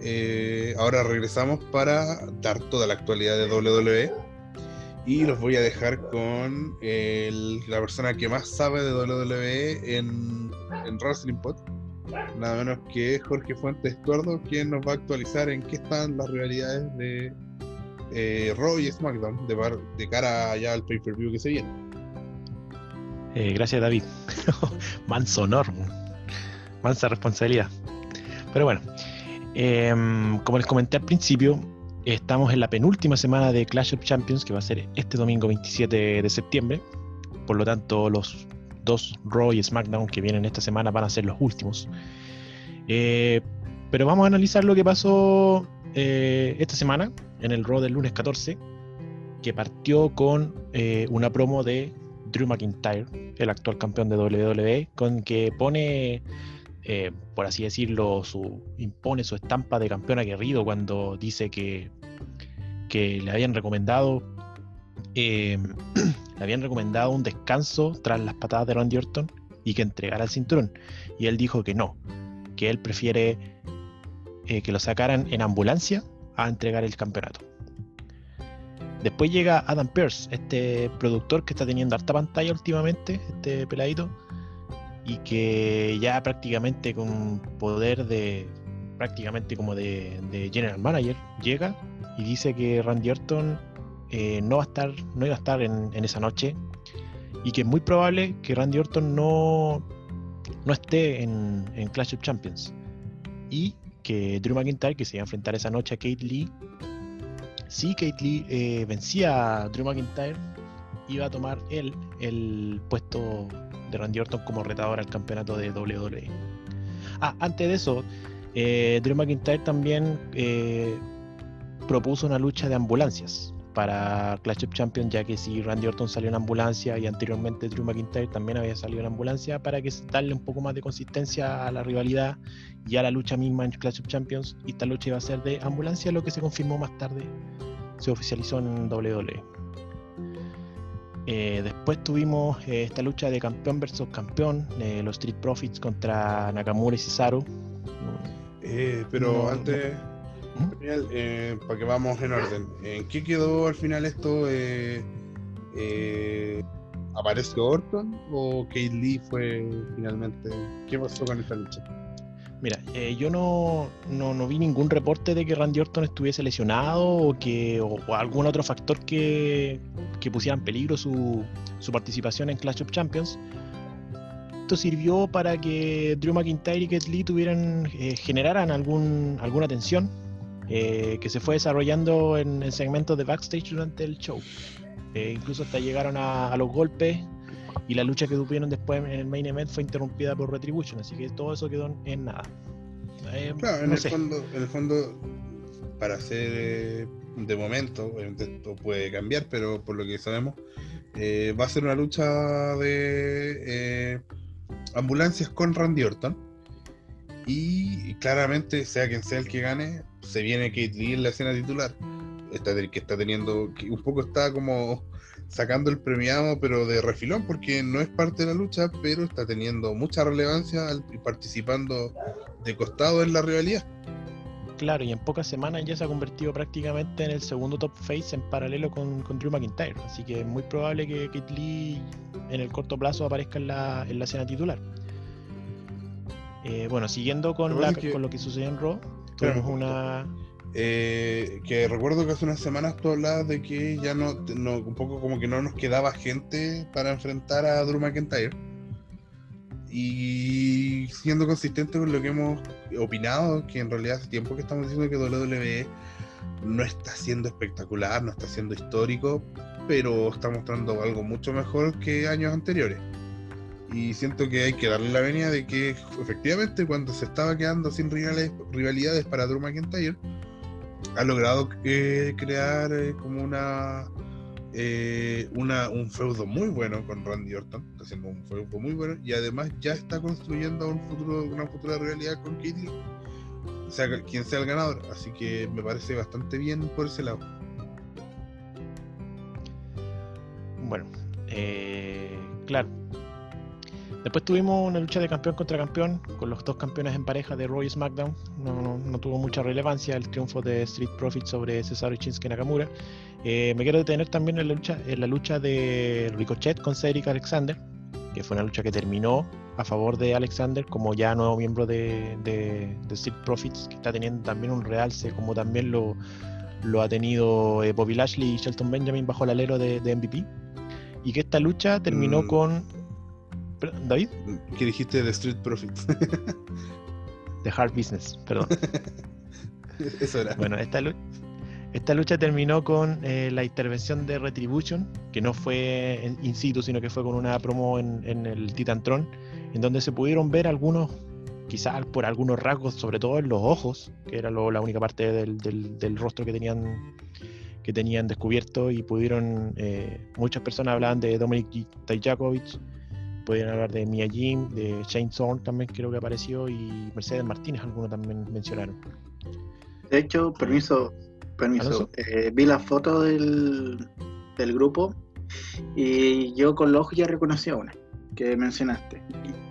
eh, ahora regresamos para dar toda la actualidad de WWE y los voy a dejar con la persona que más sabe de WWE en, en Wrestling Pod, nada menos que Jorge Fuentes Tuerdo, quien nos va a actualizar en qué están las rivalidades de eh, Raw y SmackDown de, de cara allá al pay-per-view que se viene. Eh, gracias, David. Manso honor, mansa responsabilidad. Pero bueno, em, como les comenté al principio, estamos en la penúltima semana de Clash of Champions, que va a ser este domingo 27 de septiembre. Por lo tanto, los dos Raw y SmackDown que vienen esta semana van a ser los últimos. Eh, pero vamos a analizar lo que pasó eh, esta semana en el Raw del lunes 14, que partió con una promo de Drew McIntyre, el actual campeón de WWE, con que pone, por así decirlo, su impone su estampa de campeón aguerrido cuando dice que, que le habían recomendado le habían recomendado un descanso tras las patadas de Randy Orton y que entregara el cinturón. Y él dijo que no, que él prefiere eh, que lo sacaran en ambulancia a entregar el campeonato. Después llega Adam Pearce, este productor que está teniendo harta pantalla últimamente, este peladito, y que ya prácticamente con poder de prácticamente como de, general manager llega y dice que Randy Orton eh, no va a estar, no iba a estar en, esa noche y que es muy probable que Randy Orton no, no esté en, Clash of Champions y que Drew McIntyre, que se iba a enfrentar esa noche a Kate Lee, si Kate Lee eh, vencía a Drew McIntyre, iba a tomar él el puesto de Randy Orton como retador al campeonato de WWE. Ah, antes de eso, eh, Drew McIntyre también propuso una lucha de ambulancias para Clash of Champions, ya que si Randy Orton salió en ambulancia y anteriormente Drew McIntyre también había salido en ambulancia, para que darle un poco más de consistencia a la rivalidad y a la lucha misma en Clash of Champions. Y esta lucha iba a ser de ambulancia, lo que se confirmó más tarde, se oficializó en WWE. Eh, después tuvimos eh, esta lucha de campeón versus campeón, eh, los Street Profits contra Nakamura y Cesaro. pero antes. Eh, para que vamos en orden. ¿En qué quedó al final esto? Eh, eh, ¿Apareció Orton o Kate Lee fue finalmente? ¿Qué pasó con esta lucha? Mira, yo no, no, vi ningún reporte de que Randy Orton estuviese lesionado o que o, algún otro factor que, que pusiera en peligro su, su participación en Clash of Champions esto sirvió para que Drew McIntyre y Kate Lee tuvieran, generaran algún, alguna tensión eh, que se fue desarrollando en, segmentos de backstage durante el show. Eh, incluso hasta llegaron a, los golpes y la lucha que tuvieron después en el main event fue interrumpida por Retribution, así que todo eso quedó en nada. Eh, claro, en, el fondo, en el fondo, para hacer de momento, esto puede cambiar, pero por lo que sabemos, va a ser una lucha de ambulancias con Randy Orton. Y claramente, sea quien sea el que gane, se viene Kate Lee en la escena titular. Está, que está teniendo, un poco está como sacando el premiado, pero de refilón, porque no es parte de la lucha, pero está teniendo mucha relevancia y participando de costado en la rivalidad. Claro, y en pocas semanas ya se ha convertido prácticamente en el segundo top face en paralelo con, Drew McIntyre. Así que es muy probable que Kate Lee en el corto plazo aparezca en la, en la escena titular. Eh, bueno, siguiendo con, con lo que sucedió en Raw, tuvimos una... Eh, que recuerdo que hace unas semanas tú hablabas de que ya no, un poco como que no nos quedaba gente para enfrentar a Drew McIntyre. Y siendo consistente con lo que hemos opinado, que en realidad hace tiempo que estamos diciendo que WWE no está siendo espectacular, no está siendo histórico, pero está mostrando algo mucho mejor que años anteriores. Y siento que hay que darle la venia de que efectivamente cuando se estaba quedando sin rivales, rivalidades para Drew McIntyre, ha logrado eh, crear eh, como una, eh, una un feudo muy bueno con Randy Orton, está haciendo un feudo muy bueno y además ya está construyendo un futuro, una futura rivalidad con Katie, o sea, quien sea el ganador, así que me parece bastante bien por ese lado. Bueno, Claro. Después tuvimos una lucha de campeón contra campeón con los dos campeones en pareja de Roy SmackDown. No, no, tuvo mucha relevancia el triunfo de Street Profits sobre Cesaro y Shinsuke Nakamura. Eh, me quiero detener también en la lucha, en la lucha de Ricochet con Cedric Alexander, que fue una lucha que terminó a favor de Alexander como ya nuevo miembro de, de, Street Profits, que está teniendo también un realce, como también lo, lo ha tenido eh, Bobby Lashley y Shelton Benjamin bajo el alero de, MVP. Y que esta lucha terminó mm. con David. ¿Qué dijiste de Street Profits? The Hard Business, perdón. Eso era. Bueno, esta, esta lucha terminó con eh, la intervención de Retribution, que no fue in situ, sino que fue con una promo en, en el Titantron, en donde se pudieron ver algunos, quizás por algunos rasgos, sobre todo en los ojos, que era la única parte del, del, rostro que tenían que tenían descubierto y pudieron, eh, muchas personas hablaban de Dominic Dijakovic, Pueden hablar de Mia Jim, de Shane Thorne también creo que apareció y Mercedes Martínez, algunos también mencionaron. De hecho, permiso, permiso, eh, vi la foto del, del grupo y yo con los ojos ya reconocí a una que mencionaste.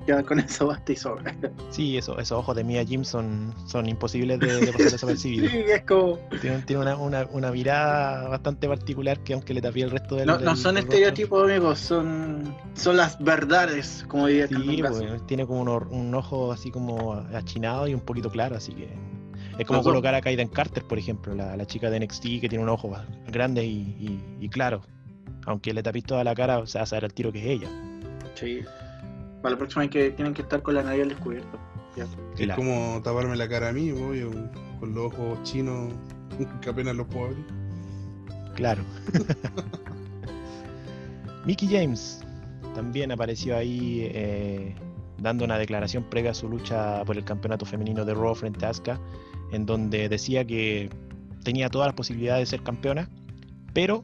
ya con eso basta y sobra. Sí, eso, esos ojos de Mia Jim son, son imposibles de, de pasar desapercibidos. sí, es como... Tiene, una, una, una, mirada bastante particular que aunque le tapé el resto del... No, no son estereotipos, amigos, son, son las verdades, como diría Sí, pues, tiene como un, ojo así como achinado y un poquito claro, así que... Es como colocar a Kaiden Carter, por ejemplo, la, la, chica de NXT que tiene un ojo grande y, y, claro. Aunque le tapís toda la cara, o sea, a saber el tiro que es ella. Sí. Para la próxima hay que tienen que estar con la nariz al descubierto. Es como taparme la cara a mí, voy con los ojos chinos que apenas los puedo abrir. Claro. Mickey James también apareció ahí eh, dando una declaración previa a su lucha por el campeonato femenino de Raw frente a Asuka, en donde decía que tenía todas las posibilidades de ser campeona, pero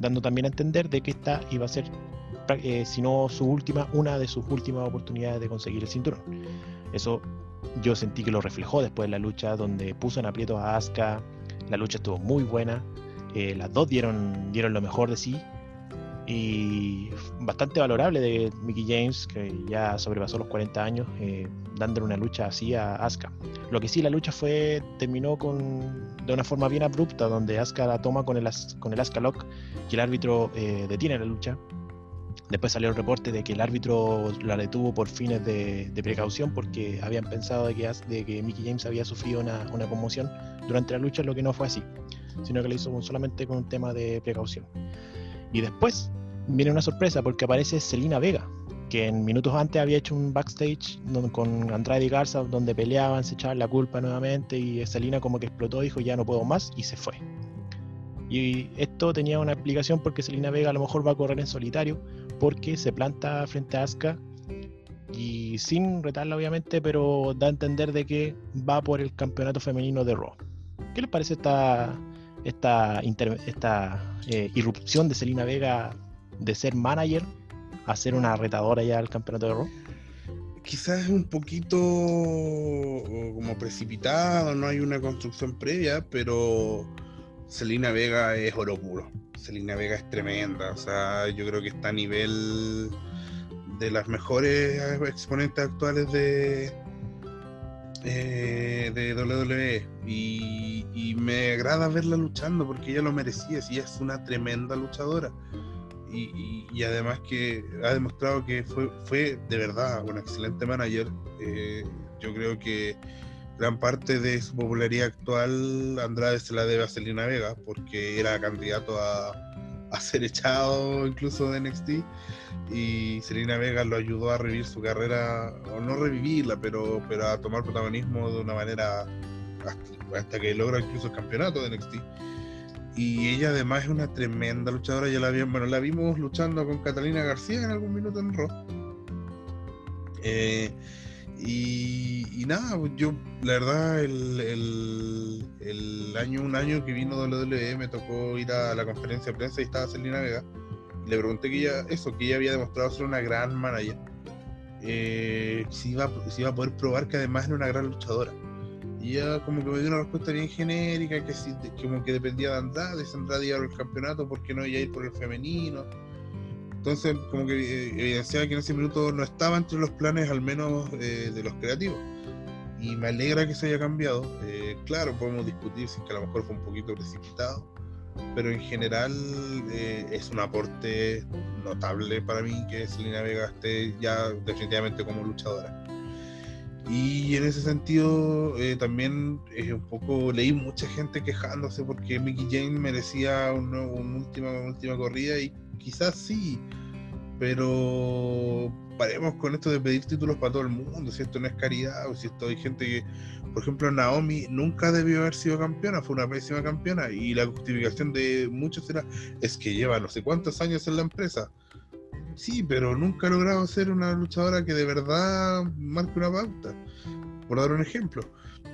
dando también a entender de que esta iba a ser eh, sino su última, una de sus últimas oportunidades de conseguir el cinturón. Eso yo sentí que lo reflejó después de la lucha, donde puso en aprieto a Asuka. La lucha estuvo muy buena. Eh, las dos dieron, dieron lo mejor de sí. Y bastante valorable de Mickey James, que ya sobrepasó los 40 años, eh, dándole una lucha así a Asuka. Lo que sí, la lucha fue terminó con, de una forma bien abrupta, donde Asuka la toma con el, con el Asuka Lock y el árbitro detiene la lucha Después salió el reporte de que el árbitro la detuvo por fines de, precaución porque habían pensado de que, de que Mickey James había sufrido una, conmoción durante la lucha, lo que no fue así, sino que lo hizo solamente con un tema de precaución. Y después viene una sorpresa porque aparece Selina Vega, que en minutos antes había hecho un backstage con Andrade Garza donde peleaban, se echaban la culpa nuevamente y Selina como que explotó, dijo ya no puedo más y se fue. Y esto tenía una explicación porque Selina Vega a lo mejor va a correr en solitario porque se planta frente a Asuka y sin retarla obviamente, pero da a entender de que va por el campeonato femenino de Raw. ¿Qué les parece esta, esta, esta eh, irrupción de Selina Vega de ser manager a ser una retadora ya al campeonato de Raw? Quizás es un poquito como precipitado, no hay una construcción previa, pero Selina Vega es oro puro. Selina Vega es tremenda. O sea, yo creo que está a nivel de las mejores exponentes actuales de, eh, de WWE. Y, me agrada verla luchando porque ella lo merecía. Sí, es una tremenda luchadora. Y, además que ha demostrado que fue, fue de verdad un excelente manager. Eh, yo creo que gran parte de su popularidad actual Andrade se la debe a Selena Vega porque era candidato a, ser echado incluso de NXT y Selena Vega lo ayudó a revivir su carrera o no revivirla pero pero a tomar protagonismo de una manera hasta, que logra incluso el campeonato de NXT y ella además es una tremenda luchadora ya la vimos bueno la vimos luchando con Catalina García en algún minuto en Raw. Eh, y, nada, pues, yo la verdad el, el, año, un año que vino WWE me tocó ir a la conferencia de prensa y estaba Selena Vega. le pregunté que ella, eso, que ella había demostrado ser una gran manager. Eh, si, iba, si iba a poder probar que además era una gran luchadora. Y ella como que me dio una respuesta bien genérica, que si, como que dependía de Andrade, si Andrade iba al campeonato, ¿por qué no iba ir por el femenino? Entonces, como que eh, evidenciaba que en ese minuto no estaba entre los planes, al menos eh, de los creativos. Y me alegra que se haya cambiado. Eh, claro, podemos discutir si que a lo mejor fue un poquito precipitado, pero en general es un aporte notable para mí que Selena Vega esté ya definitivamente como luchadora. Y en ese sentido también un poco leí mucha gente quejándose porque Mickey Jane merecía una, última, una última corrida y quizás sí, pero paremos con esto de pedir títulos para todo el mundo, si esto no es caridad, o si esto hay gente que, por ejemplo, Naomi nunca debió haber sido campeona, fue una pésima campeona, y la justificación de muchos era, es que lleva no sé cuántos años en la empresa. Sí, pero nunca ha logrado ser una luchadora que de verdad marque una pauta, por dar un ejemplo.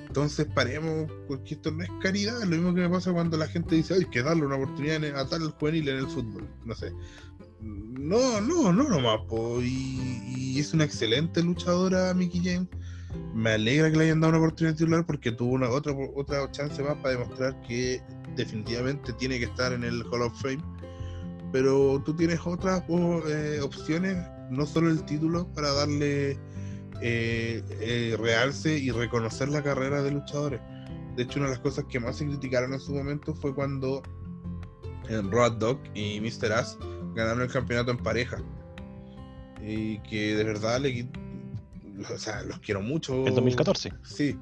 Entonces paremos, porque esto no es caridad, lo mismo que me pasa cuando la gente dice, hay que darle una oportunidad a tal juvenil en el fútbol, no sé. No, no, no nomás, po. Y, es una excelente luchadora Mickey James. Me alegra que le hayan dado una oportunidad titular porque tuvo una otra, otra chance más para demostrar que definitivamente tiene que estar en el Hall of Fame. Pero tú tienes otras eh, opciones, no solo el título, para darle eh, eh, realce y reconocer la carrera de luchadores. De hecho, una de las cosas que más se criticaron en su momento fue cuando eh, Road Dog y Mr. Ass ganaron el campeonato en pareja. Y que de verdad le, o sea, los quiero mucho. El 2014. Sí,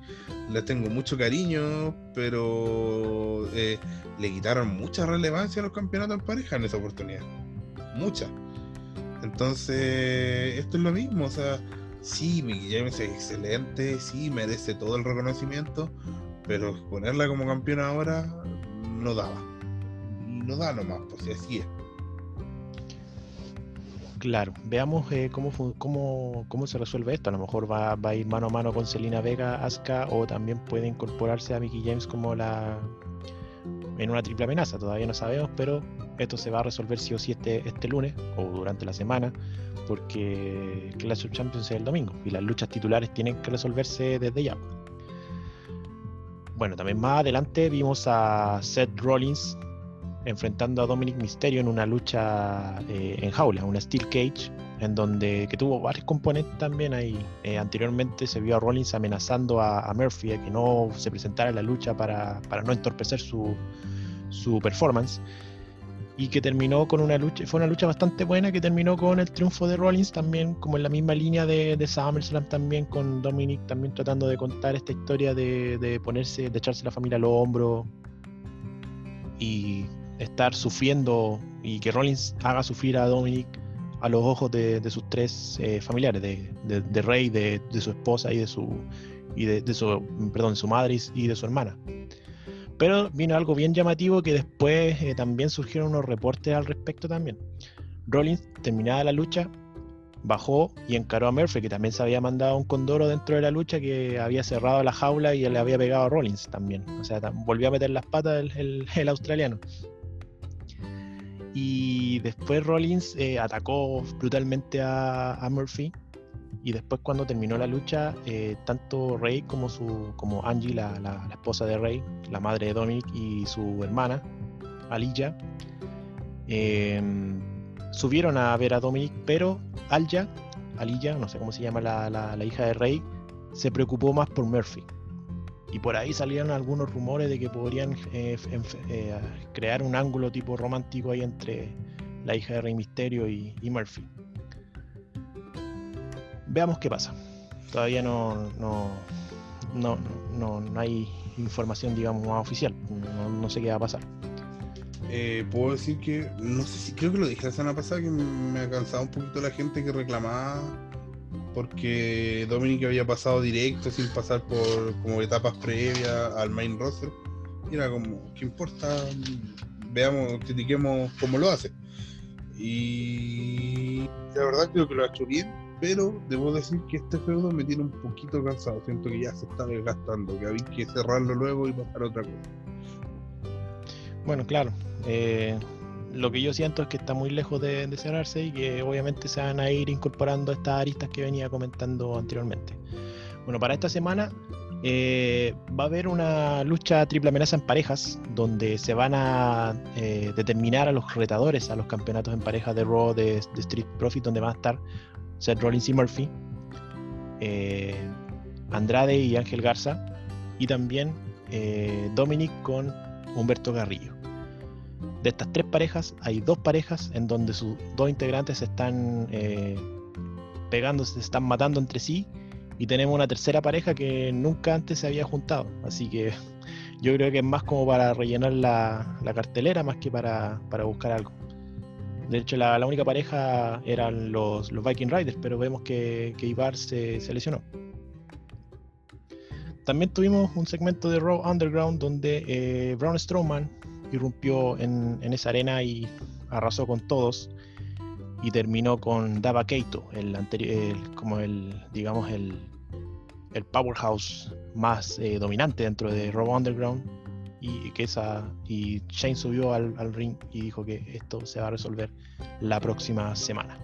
les tengo mucho cariño, pero eh, le quitaron mucha relevancia a los campeonatos en pareja en esa oportunidad. Mucha. Entonces, esto es lo mismo, o sea, sí, Mickey James es excelente, sí, merece todo el reconocimiento, pero ponerla como campeona ahora no daba. No da nomás, pues así es. Claro, veamos eh, cómo, cómo, cómo, se resuelve esto. A lo mejor va, va, a ir mano a mano con Selina Vega, Asuka, o también puede incorporarse a Mickey James como la en una triple amenaza. Todavía no sabemos, pero esto se va a resolver sí o sí este, este lunes o durante la semana porque Clash of Champions es el domingo y las luchas titulares tienen que resolverse desde ya. Bueno, también más adelante vimos a Seth Rollins enfrentando a Dominic Mysterio en una lucha eh, en jaula, una Steel Cage, en donde que tuvo varios componentes también ahí. Eh, anteriormente se vio a Rollins amenazando a, Murphy a que no se presentara en la lucha para, para no entorpecer su, su performance y que terminó con una lucha, fue una lucha bastante buena que terminó con el triunfo de Rollins también, como en la misma línea de, de SummerSlam también, con Dominic también tratando de contar esta historia de, de ponerse, de echarse la familia al hombro y estar sufriendo y que Rollins haga sufrir a Dominic a los ojos de, de sus tres eh, familiares, de, de Rey, de, su esposa y de su y de, su perdón, de su madre y de su hermana. Pero vino algo bien llamativo que después eh, también surgieron unos reportes al respecto también. Rollins, terminada la lucha, bajó y encaró a Murphy, que también se había mandado un condoro dentro de la lucha, que había cerrado la jaula y le había pegado a Rollins también. O sea, volvió a meter las patas el, australiano. Y después Rollins eh, atacó brutalmente a Murphy y después cuando terminó la lucha, eh, tanto Rey como, su, como Angie, la, la, esposa de Rey, la madre de Dominic y su hermana, Alilla, em, subieron a ver a Dominic, pero Alja, Alilla, no sé cómo se llama la, la, hija de Rey, se preocupó más por Murphy. Y por ahí salieron algunos rumores de que podrían eh, eh, crear un ángulo tipo romántico ahí entre la hija de Rey Misterio y Murphy veamos qué pasa. Todavía no, no, no, no, hay información, digamos, más oficial. No, sé qué va a pasar. Eh, puedo decir que, no sé si creo que lo dije la semana pasada, que me ha cansado un poquito la gente que reclamaba porque Dominic había pasado directo sin pasar por como etapas previas al main roster. Y era como, ¿qué importa? Veamos, critiquemos cómo lo hace. Y la verdad creo que lo ha hecho bien pero debo decir que este feudo me tiene un poquito cansado. Siento que ya se está desgastando, que hay que cerrarlo luego y pasar otra cosa. Bueno, claro. Eh, lo que yo siento es que está muy lejos de, cerrarse y que obviamente se van a ir incorporando estas aristas que venía comentando anteriormente. Bueno, para esta semana Eh, va a haber una lucha triple amenaza en parejas, donde se van a eh, determinar a los retadores a los campeonatos en parejas de Raw de, Street Profit, donde van a estar Seth Rollins y Murphy, eh, Andrade y Ángel Garza, y también Dominic con Humberto Garrillo. De estas tres parejas, hay dos parejas en donde sus dos integrantes se están pegando, se están matando entre sí y tenemos una tercera pareja que nunca antes se había juntado. Así que yo creo que es más como para rellenar la, cartelera más que para, buscar algo. De hecho, la, única pareja eran los, Viking Riders, pero vemos que, que Ibar se, lesionó. También tuvimos un segmento de Raw Underground donde eh, Braun Strowman irrumpió en, en, esa arena y arrasó con todos y terminó con Dava Keito, el anterior, como el, digamos, el, el powerhouse más eh, dominante dentro de Raw Underground. Y que esa y Shane subió al, ring y dijo que esto se va a resolver la próxima semana.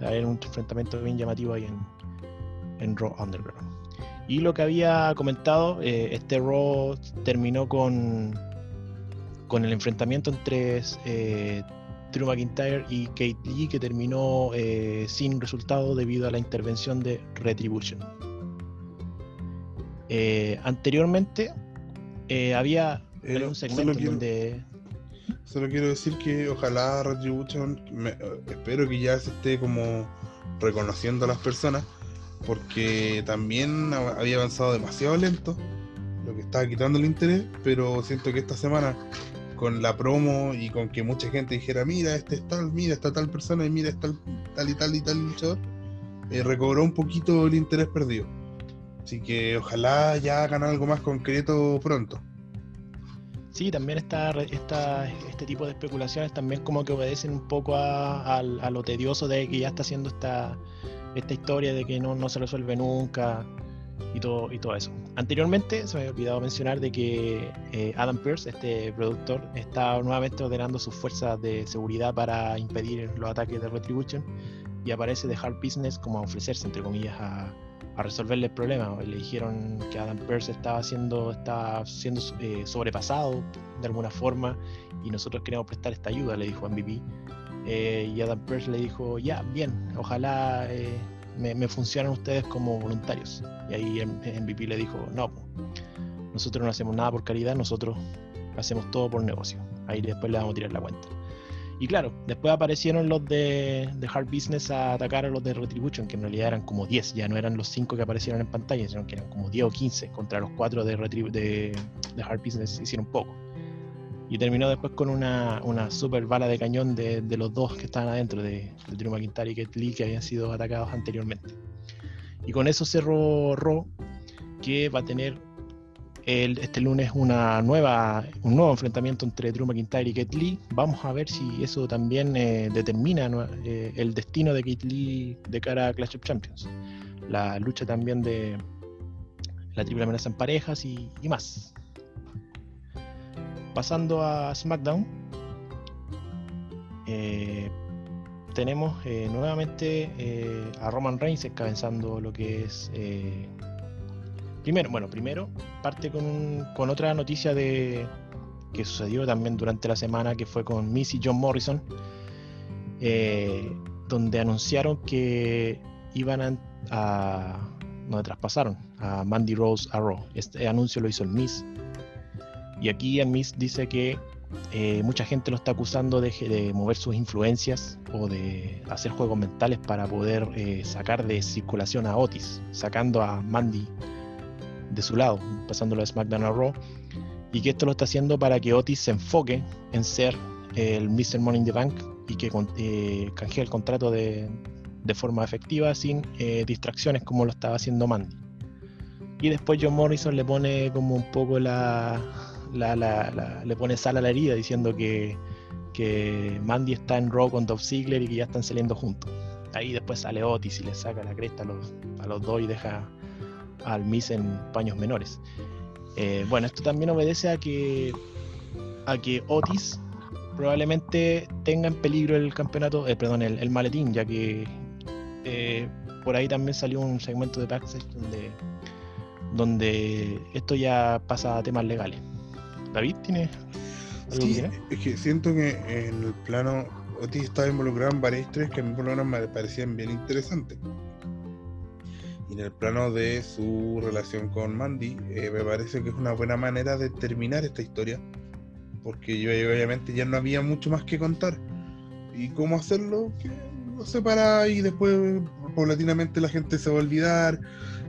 Era un enfrentamiento bien llamativo ahí en, en Raw Underground. Y lo que había comentado, eh, este Raw terminó con, con el enfrentamiento entre eh, Drew McIntyre y Kate Lee que terminó eh, sin resultado debido a la intervención de Retribution. Eh, anteriormente eh, había un segmento solo donde... Solo quiero decir que ojalá Retribution, espero que ya se esté como reconociendo a las personas, porque también había avanzado demasiado lento, lo que estaba quitando el interés, pero siento que esta semana con la promo y con que mucha gente dijera, mira, este es tal, mira, esta tal persona y mira, está tal y tal y tal luchador, eh, recobró un poquito el interés perdido. Así que ojalá ya hagan algo más concreto pronto. Sí, también está, esta, este tipo de especulaciones también como que obedecen un poco a, lo tedioso de que ya está haciendo esta, esta historia de que no, no se resuelve nunca y todo, y todo eso. Anteriormente se me había olvidado mencionar de que eh, Adam Pearce, este productor, está nuevamente ordenando sus fuerzas de seguridad para impedir los ataques de Retribution y aparece de Hard Business como a ofrecerse, entre comillas, a, a resolverle el problema. Le dijeron que Adam Pearce estaba siendo, estaba siendo eh, sobrepasado de alguna forma y nosotros queremos prestar esta ayuda, le dijo MVP. Eh, y Adam Pearce le dijo, ya, bien, ojalá me, funcionan ustedes como voluntarios. Y ahí MVP le dijo, no, nosotros no hacemos nada por caridad, nosotros hacemos todo por negocio. Ahí después le vamos a tirar la cuenta. Y claro, después aparecieron los de, Hard Business a atacar a los de Retribution, que en realidad eran como 10, ya no eran los 5 que aparecieron en pantalla, sino que eran como 10 o 15 contra los 4 de, de, de Hard Business, hicieron poco. Y terminó después con una, una super bala de cañón de, de los dos que estaban adentro, de, de Drew McIntyre y Kate Lee, que habían sido atacados anteriormente. Y con eso cerró Raw, que va a tener el, este lunes una nueva, un nuevo enfrentamiento entre Drew McIntyre y Kate Lee. Vamos a ver si eso también eh, determina eh, el destino de Kate Lee de cara a Clash of Champions. La lucha también de la triple amenaza en parejas y más pasando a SmackDown, eh, tenemos nuevamente a Roman Reigns encabezando lo que es. Primero, bueno, primero parte con, otra noticia de que sucedió también durante la semana, que fue con Missy John Morrison, donde anunciaron que iban a, a donde traspasaron a Mandy Rose a Raw. Este anuncio lo hizo el Miss y aquí Miss dice que eh, mucha gente lo está acusando de, mover sus influencias o de hacer juegos mentales para poder eh, sacar de circulación a Otis, sacando a Mandy de su lado, pasándolo de SmackDown a Raw, y que esto lo está haciendo para que Otis se enfoque en ser el Mr. Money in the Bank y que eh, canjee el contrato de, de forma efectiva sin distracciones como lo estaba haciendo Mandy. Y después John Morrison le pone como un poco la, le pone sal a la herida diciendo que, que Mandy está en Raw con Dolph Ziggler y que ya están saliendo juntos. Ahí después sale Otis y le saca la cresta a los, a los dos y deja al Miss en paños menores. Eh, bueno, esto también obedece a que, a que Otis probablemente tenga en peligro el campeonato, eh, perdón, el, maletín, ya que eh, por ahí también salió un segmento de backstage donde donde esto ya pasa a temas legales. David, ¿tiene algo Sí, que es que siento que en el plano Otis estaba involucrado en varias historias que a mí por lo menos me parecían bien interesantes. Y en el plano de su relación con Mandy, eh, me parece que es una buena manera de terminar esta historia. Porque yo obviamente ya no había mucho más que contar. ¿Y cómo hacerlo? Que lo separa y después paulatinamente la gente se va a olvidar.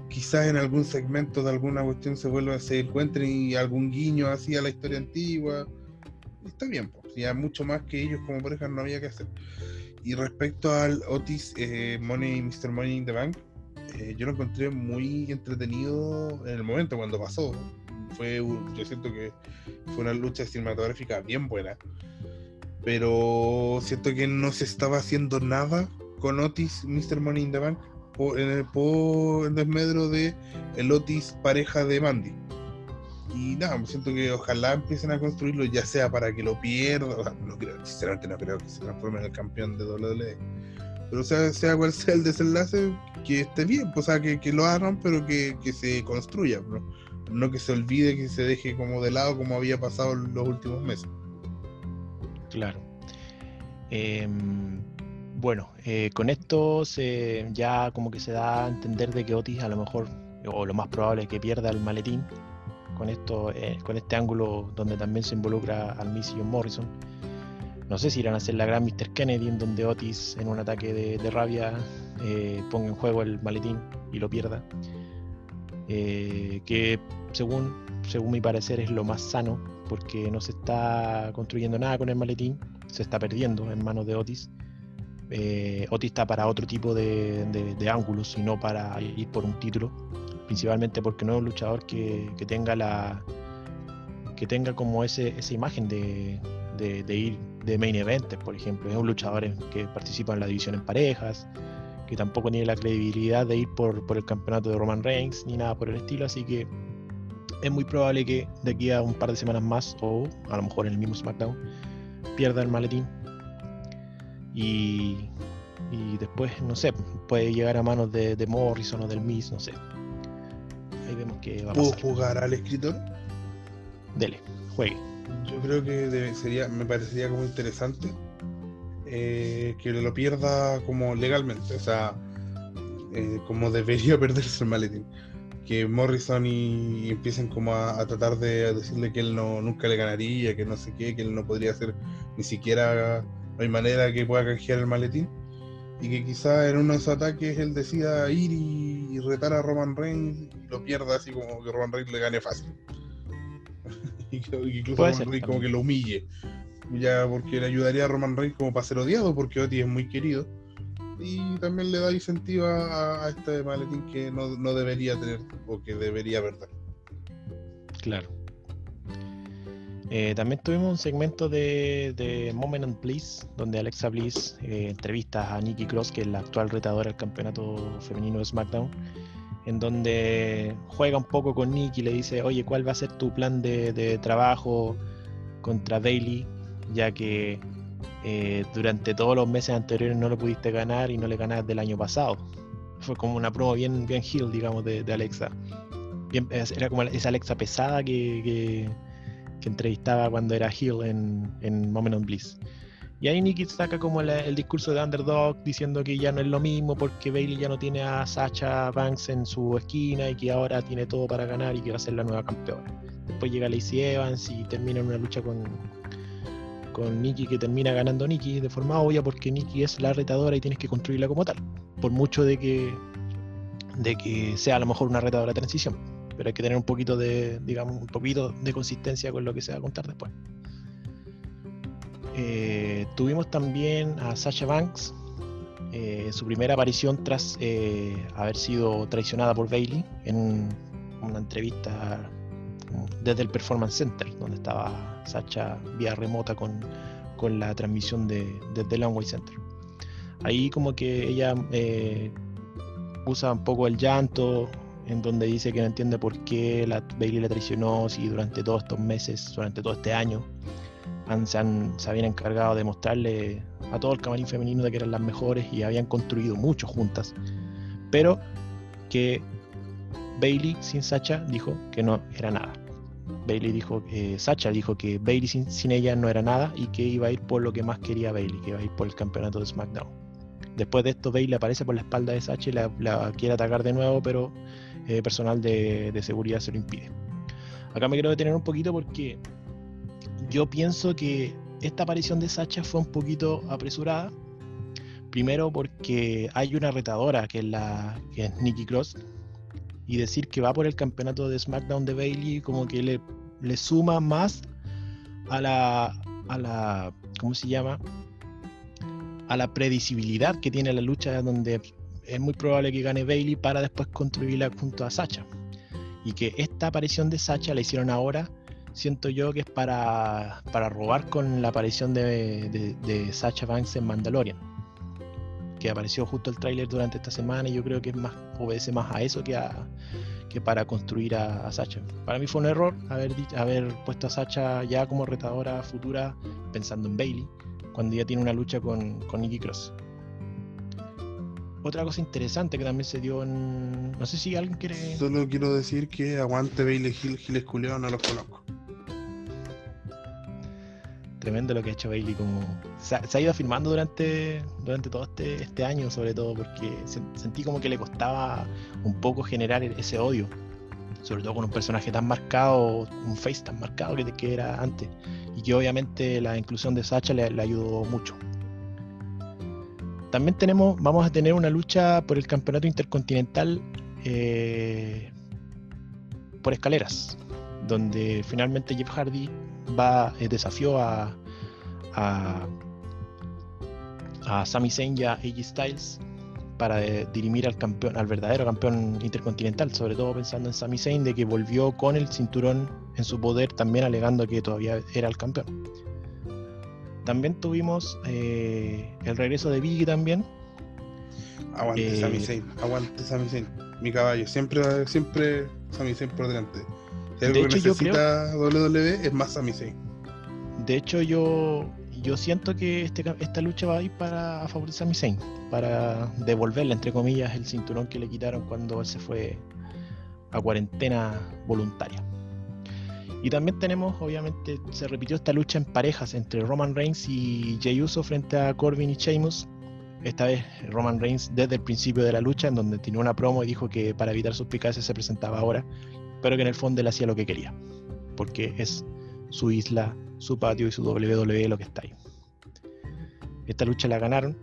Quizás en algún segmento de alguna cuestión se vuelva se encuentren y algún guiño así a la historia antigua. Está bien, pues. Ya mucho más que ellos como pareja no había que hacer. Y respecto al Otis eh, Money, Mr. Money in the Bank, eh, yo lo encontré muy entretenido en el momento cuando pasó. Fue, yo siento que fue una lucha cinematográfica bien buena. Pero siento que no se estaba haciendo nada con Otis, Mr. Money in the Bank, por, en el, por el desmedro de el Otis pareja de Mandy. Y nada, pues siento que ojalá empiecen a construirlo, ya sea para que lo pierda, no creo, sinceramente no creo que se transforme en el campeón de WWE. Pero sea, sea cual sea el desenlace, que esté bien, pues, o sea, que, que lo hagan, pero que, que se construya, ¿no? no que se olvide, que se deje como de lado como había pasado en los últimos meses. Claro. Em, bueno, eh, con esto se, ya como que se da a entender de que Otis a lo mejor, o lo más probable es que pierda el maletín. Con esto, eh, con este ángulo donde también se involucra al Miss John Morrison. No sé si irán a hacer la gran Mr. Kennedy en donde Otis en un ataque de, rabia eh, ponga en juego el maletín y lo pierda. Eh, que según, según mi parecer es lo más sano porque no se está construyendo nada con el maletín, se está perdiendo en manos de Otis. Eh, Otis está para otro tipo de, ángulos y no para ir por un título, principalmente porque no es un luchador que, tenga la que tenga como ese, esa imagen de ir de main events, por ejemplo. Es un luchador en- que participa en la división en parejas, que tampoco tiene la credibilidad de ir por, por el campeonato de Roman Reigns ni nada por el estilo, así que es muy probable que de aquí a un par de semanas más, o a lo mejor en el mismo SmackDown, pierda el maletín. Y, y después, no sé, puede llegar a manos de, de Morrison o del Miz, no sé. Ahí vemos que va a ¿Puedo pasar. jugar al escritor? Dele, juegue. Yo creo que debe- sería, me parecería como interesante eh, que lo pierda como legalmente, o sea, eh, como debería perderse el maletín. Que Morrison y, empiecen como a, a tratar de decirle que él no nunca le ganaría, que no sé qué, que él no podría hacer ni siquiera, no hay manera que pueda canjear el maletín. Y que quizá en uno de esos ataques él decida ir y, y retar a Roman Reigns y lo pierda así como que Roman Reigns le gane fácil. y que incluso Puede Roman Reigns como que lo humille. Ya porque le ayudaría a Roman Reigns como para ser odiado, porque Otis es muy querido. Y también le da incentivo a, a este maletín que no, no debería tener o que debería perder. Claro. Eh, también tuvimos un segmento de, de Moment and Bliss, donde Alexa Bliss eh, entrevista a Nikki Cross, que es la actual retadora del campeonato femenino de SmackDown, en donde juega un poco con Nikki y le dice, oye, ¿cuál va a ser tu plan de, trabajo contra Bailey? Ya que eh, durante todos los meses anteriores no lo pudiste ganar y no le ganaste del año pasado. Fue como una promo bien, bien heel, digamos, de, Alexa. Era como esa Alexa pesada que, que, que entrevistaba cuando era heel en, en Moment of Bliss. Y ahí Nikki saca como el discurso de Underdog diciendo que ya no es lo mismo porque Bailey ya no tiene a Sacha Banks en su esquina y que ahora tiene todo para ganar y que va a ser la nueva campeona. Después llega Lacey Evans y termina en una lucha con, con Nikki que termina ganando Nikki de forma obvia porque Nikki es la retadora y tienes que construirla como tal. Por mucho de que, de que sea a lo mejor una retadora transición pero hay que tener un poquito de, digamos, un poquito de consistencia con lo que se va a contar después. Eh, tuvimos también a Sasha Banks, eh, su primera aparición tras eh, haber sido traicionada por Bailey en un- una entrevista desde el Performance Center, donde estaba Sasha vía remota con, con la transmisión de, desde el Longway Center. Ahí como que ella eh, usa un poco el llanto, en donde dice que no entiende por qué la Bailey la traicionó si durante todos estos meses, durante todo este año, se, habían encargado de mostrarle a todo el camarín femenino de que eran las mejores y habían construido mucho juntas, pero que Bailey sin Sacha dijo que no era nada. Bailey dijo, eh, Sacha dijo que Bailey sin, ella no era nada y que iba a ir por lo que más quería Bailey, que iba a ir por el campeonato de SmackDown. Después de esto, Bailey aparece por la espalda de Sacha y la, quiere atacar de nuevo, pero eh, personal de, seguridad se lo impide. Acá me quiero detener un poquito porque yo pienso que esta aparición de Sacha fue un poquito apresurada. Primero porque hay una retadora que es, la, que es Nikki Cross, y decir que va por el campeonato de SmackDown de Bailey como que le, le suma más a la, a la, ¿cómo se llama? A la predecibilidad que tiene la lucha donde es muy probable que gane Bailey para después construirla junto a Sacha. Y que esta aparición de Sacha la hicieron ahora, siento yo que es para, para robar con la aparición de, de, de Sacha Banks en Mandalorian que apareció justo el tráiler durante esta semana y yo creo que es más obedece más a eso que a que para construir a, a Sacha. Para mí fue un error haber, haber puesto a Sacha ya como retadora futura pensando en Bailey cuando ya tiene una lucha con, con Nikki Cross. Otra cosa interesante que también se dio en... No sé si alguien quiere... Solo quiero decir que aguante Bailey Gil, Giles Culeado, no los conozco tremendo lo que ha hecho Bailey como se ha, se ha, ido afirmando durante durante todo este, este año sobre todo porque se, sentí como que le costaba un poco generar ese odio sobre todo con un personaje tan marcado un face tan marcado que, que era antes y que obviamente la inclusión de Sacha le, le ayudó mucho. También tenemos vamos a tener una lucha por el campeonato intercontinental eh, por escaleras donde finalmente Jeff Hardy va eh, desafió a, a, a Sami Zayn y a AJ Styles para eh, dirimir al campeón, al verdadero campeón intercontinental, sobre todo pensando en Sami Zayn de que volvió con el cinturón en su poder, también alegando que todavía era el campeón. También tuvimos eh, el regreso de Biggie también. Aguante eh, Sami Zayn, aguante Sami Zayn, mi caballo, siempre, siempre Sami Zayn por delante. Si algo de hecho, que necesita yo creo, WWE es más Sami Zayn. De hecho, yo, yo siento que este, esta lucha va a ir para a favor de Sami Zayn, para devolverle, entre comillas, el cinturón que le quitaron cuando él se fue a cuarentena voluntaria. Y también tenemos, obviamente, se repitió esta lucha en parejas entre Roman Reigns y Jey Uso frente a Corbin y Sheamus. Esta vez Roman Reigns desde el principio de la lucha, en donde tenía una promo y dijo que para evitar suspicacias se presentaba ahora pero que en el fondo él hacía lo que quería, porque es su isla, su patio y su WWE lo que está ahí. Esta lucha la ganaron,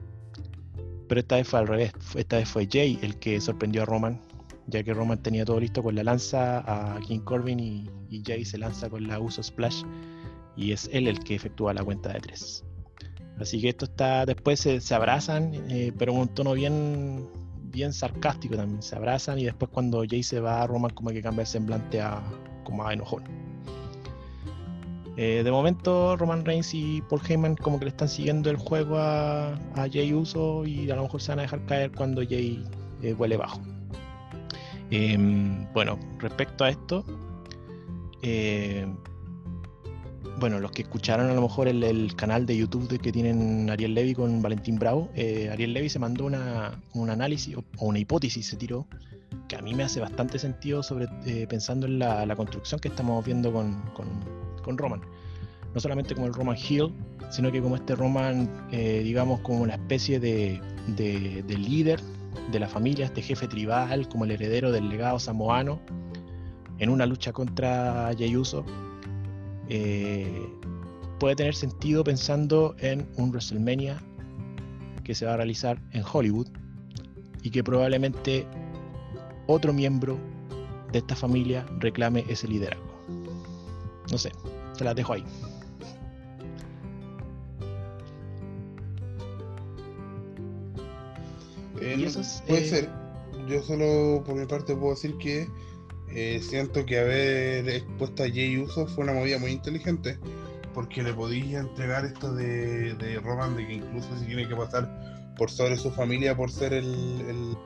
pero esta vez fue al revés, esta vez fue Jay el que sorprendió a Roman, ya que Roman tenía todo listo con la lanza a King Corbin y, Jay se lanza con la Uso Splash y es él el que efectúa la cuenta de tres. Así que esto está, después se, se abrazan, eh, pero en un tono bien bien sarcástico también. Se abrazan y después cuando Jay se va, Roman como que cambia el semblante a como a enojón. Eh, de momento Roman Reigns y Paul Heyman como que le están siguiendo el juego a, a Jay Uso y a lo mejor se van a dejar caer cuando Jay eh, huele bajo. Eh, bueno, respecto a esto, eh, bueno, los que escucharon a lo mejor el, el, canal de YouTube de que tienen Ariel Levy con Valentín Bravo, eh, Ariel Levy se mandó una, un análisis o, o, una hipótesis, se tiró, que a mí me hace bastante sentido sobre eh, pensando en la, la, construcción que estamos viendo con, con, con, Roman. No solamente como el Roman Hill, sino que como este Roman, eh, digamos, como una especie de, de, de líder de la familia, este jefe tribal, como el heredero del legado samoano, en una lucha contra Jey Uso eh, puede tener sentido pensando en un WrestleMania que se va a realizar en Hollywood y que probablemente otro miembro de esta familia reclame ese liderazgo. No sé, se las dejo ahí. Eh, puede eh... ser. Yo solo por mi parte puedo decir que eh, siento que haber expuesto a Jay Uso fue una movida muy inteligente porque le podía entregar esto de, de, Roman de que incluso si tiene que pasar por sobre su familia por ser el, el,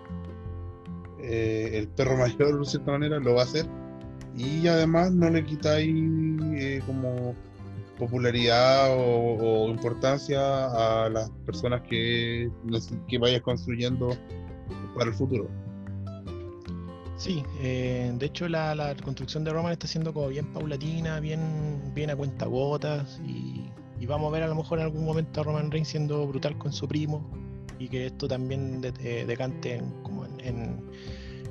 eh, perro mayor de cierta manera lo va a hacer y además no le quitáis eh, como popularidad o, o, importancia a las personas que, que vayas construyendo para el futuro. Sí, eh, de hecho la, la, construcción de Roman está siendo como bien paulatina, bien, bien a cuenta gotas y, y, vamos a ver a lo mejor en algún momento a Roman Reigns siendo brutal con su primo y que esto también de, de, decante en, como en,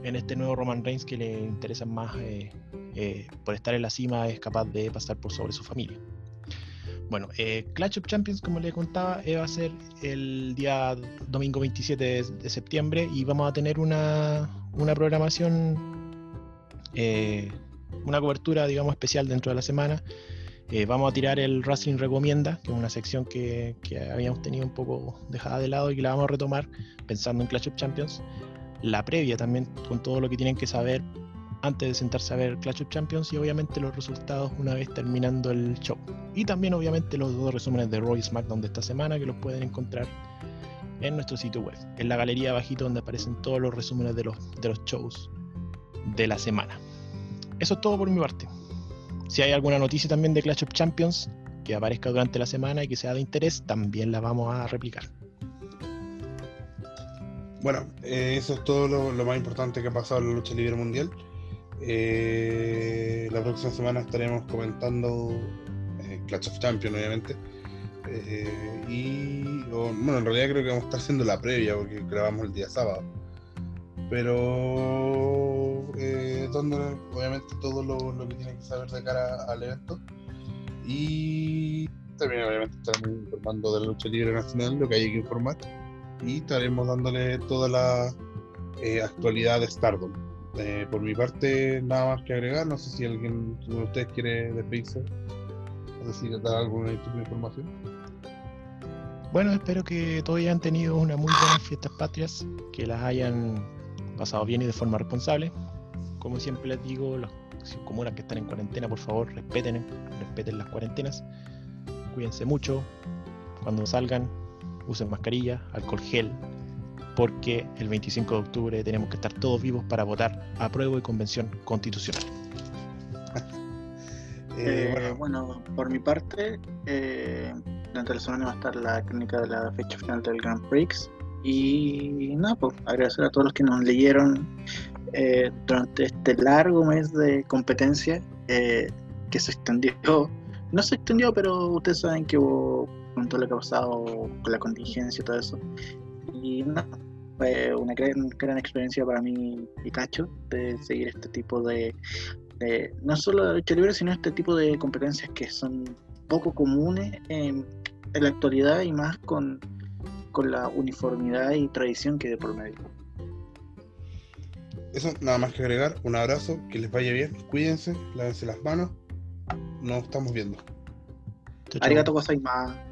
en, este nuevo Roman Reigns que le interesa más eh, eh, por estar en la cima es capaz de pasar por sobre su familia. Bueno, eh, Clash of Champions, como les contaba, eh, va a ser el día domingo 27 de, septiembre y vamos a tener una, una programación, eh, una cobertura, digamos, especial dentro de la semana. Eh, vamos a tirar el Wrestling Recomienda, que es una sección que, que, habíamos tenido un poco dejada de lado y que la vamos a retomar pensando en Clash of Champions. La previa también con todo lo que tienen que saber antes de sentarse a ver Clash of Champions y obviamente los resultados una vez terminando el show. Y también obviamente los dos resúmenes de Roy SmackDown de esta semana que los pueden encontrar en nuestro sitio web, en la galería abajito donde aparecen todos los resúmenes de los, de los shows de la semana. Eso es todo por mi parte. Si hay alguna noticia también de Clash of Champions que aparezca durante la semana y que sea de interés, también la vamos a replicar. Bueno, eh, eso es todo lo, lo, más importante que ha pasado en la lucha libre mundial. Eh, la próxima semana estaremos comentando eh, Clash of Champions, obviamente. Eh, y bueno, en realidad creo que vamos a estar haciendo la previa porque grabamos el día sábado. Pero eh, donde obviamente todo lo, lo, que tienen que saber de cara al evento. Y también obviamente estaremos informando de la lucha libre nacional, lo que hay que informar. Y estaremos dándole toda la eh, actualidad de Stardom. Eh, por mi parte, nada más que agregar. No sé si alguien de ustedes quiere despedirse decir dar alguna información. Bueno, espero que todos hayan tenido unas muy buenas fiestas patrias, que las hayan pasado bien y de forma responsable. Como siempre les digo, los comunas que están en cuarentena, por favor, respeten, respeten las cuarentenas. Cuídense mucho. Cuando salgan, usen mascarilla, alcohol gel, porque el 25 de octubre tenemos que estar todos vivos para votar a prueba y convención constitucional. Eh, bueno. bueno. por mi parte, eh, durante la semana va a estar la clínica de la fecha final del Grand Prix. Y nada, pues agradecer a todos los que nos leyeron eh, durante este largo mes de competencia eh, que se extendió. No se extendió, pero ustedes saben que hubo con todo lo que ha pasado con la contingencia y todo eso. Y nada, fue una gran, gran experiencia para mí y Cacho de seguir este tipo de, de, no solo lucha libre, sino este tipo de competencias que son poco comunes en, en la actualidad y más con, con la uniformidad y tradición que de por medio. Eso, nada más que agregar. Un abrazo, que les vaya bien, cuídense, lávense las manos. Nos estamos viendo. Arigato gozaimasu.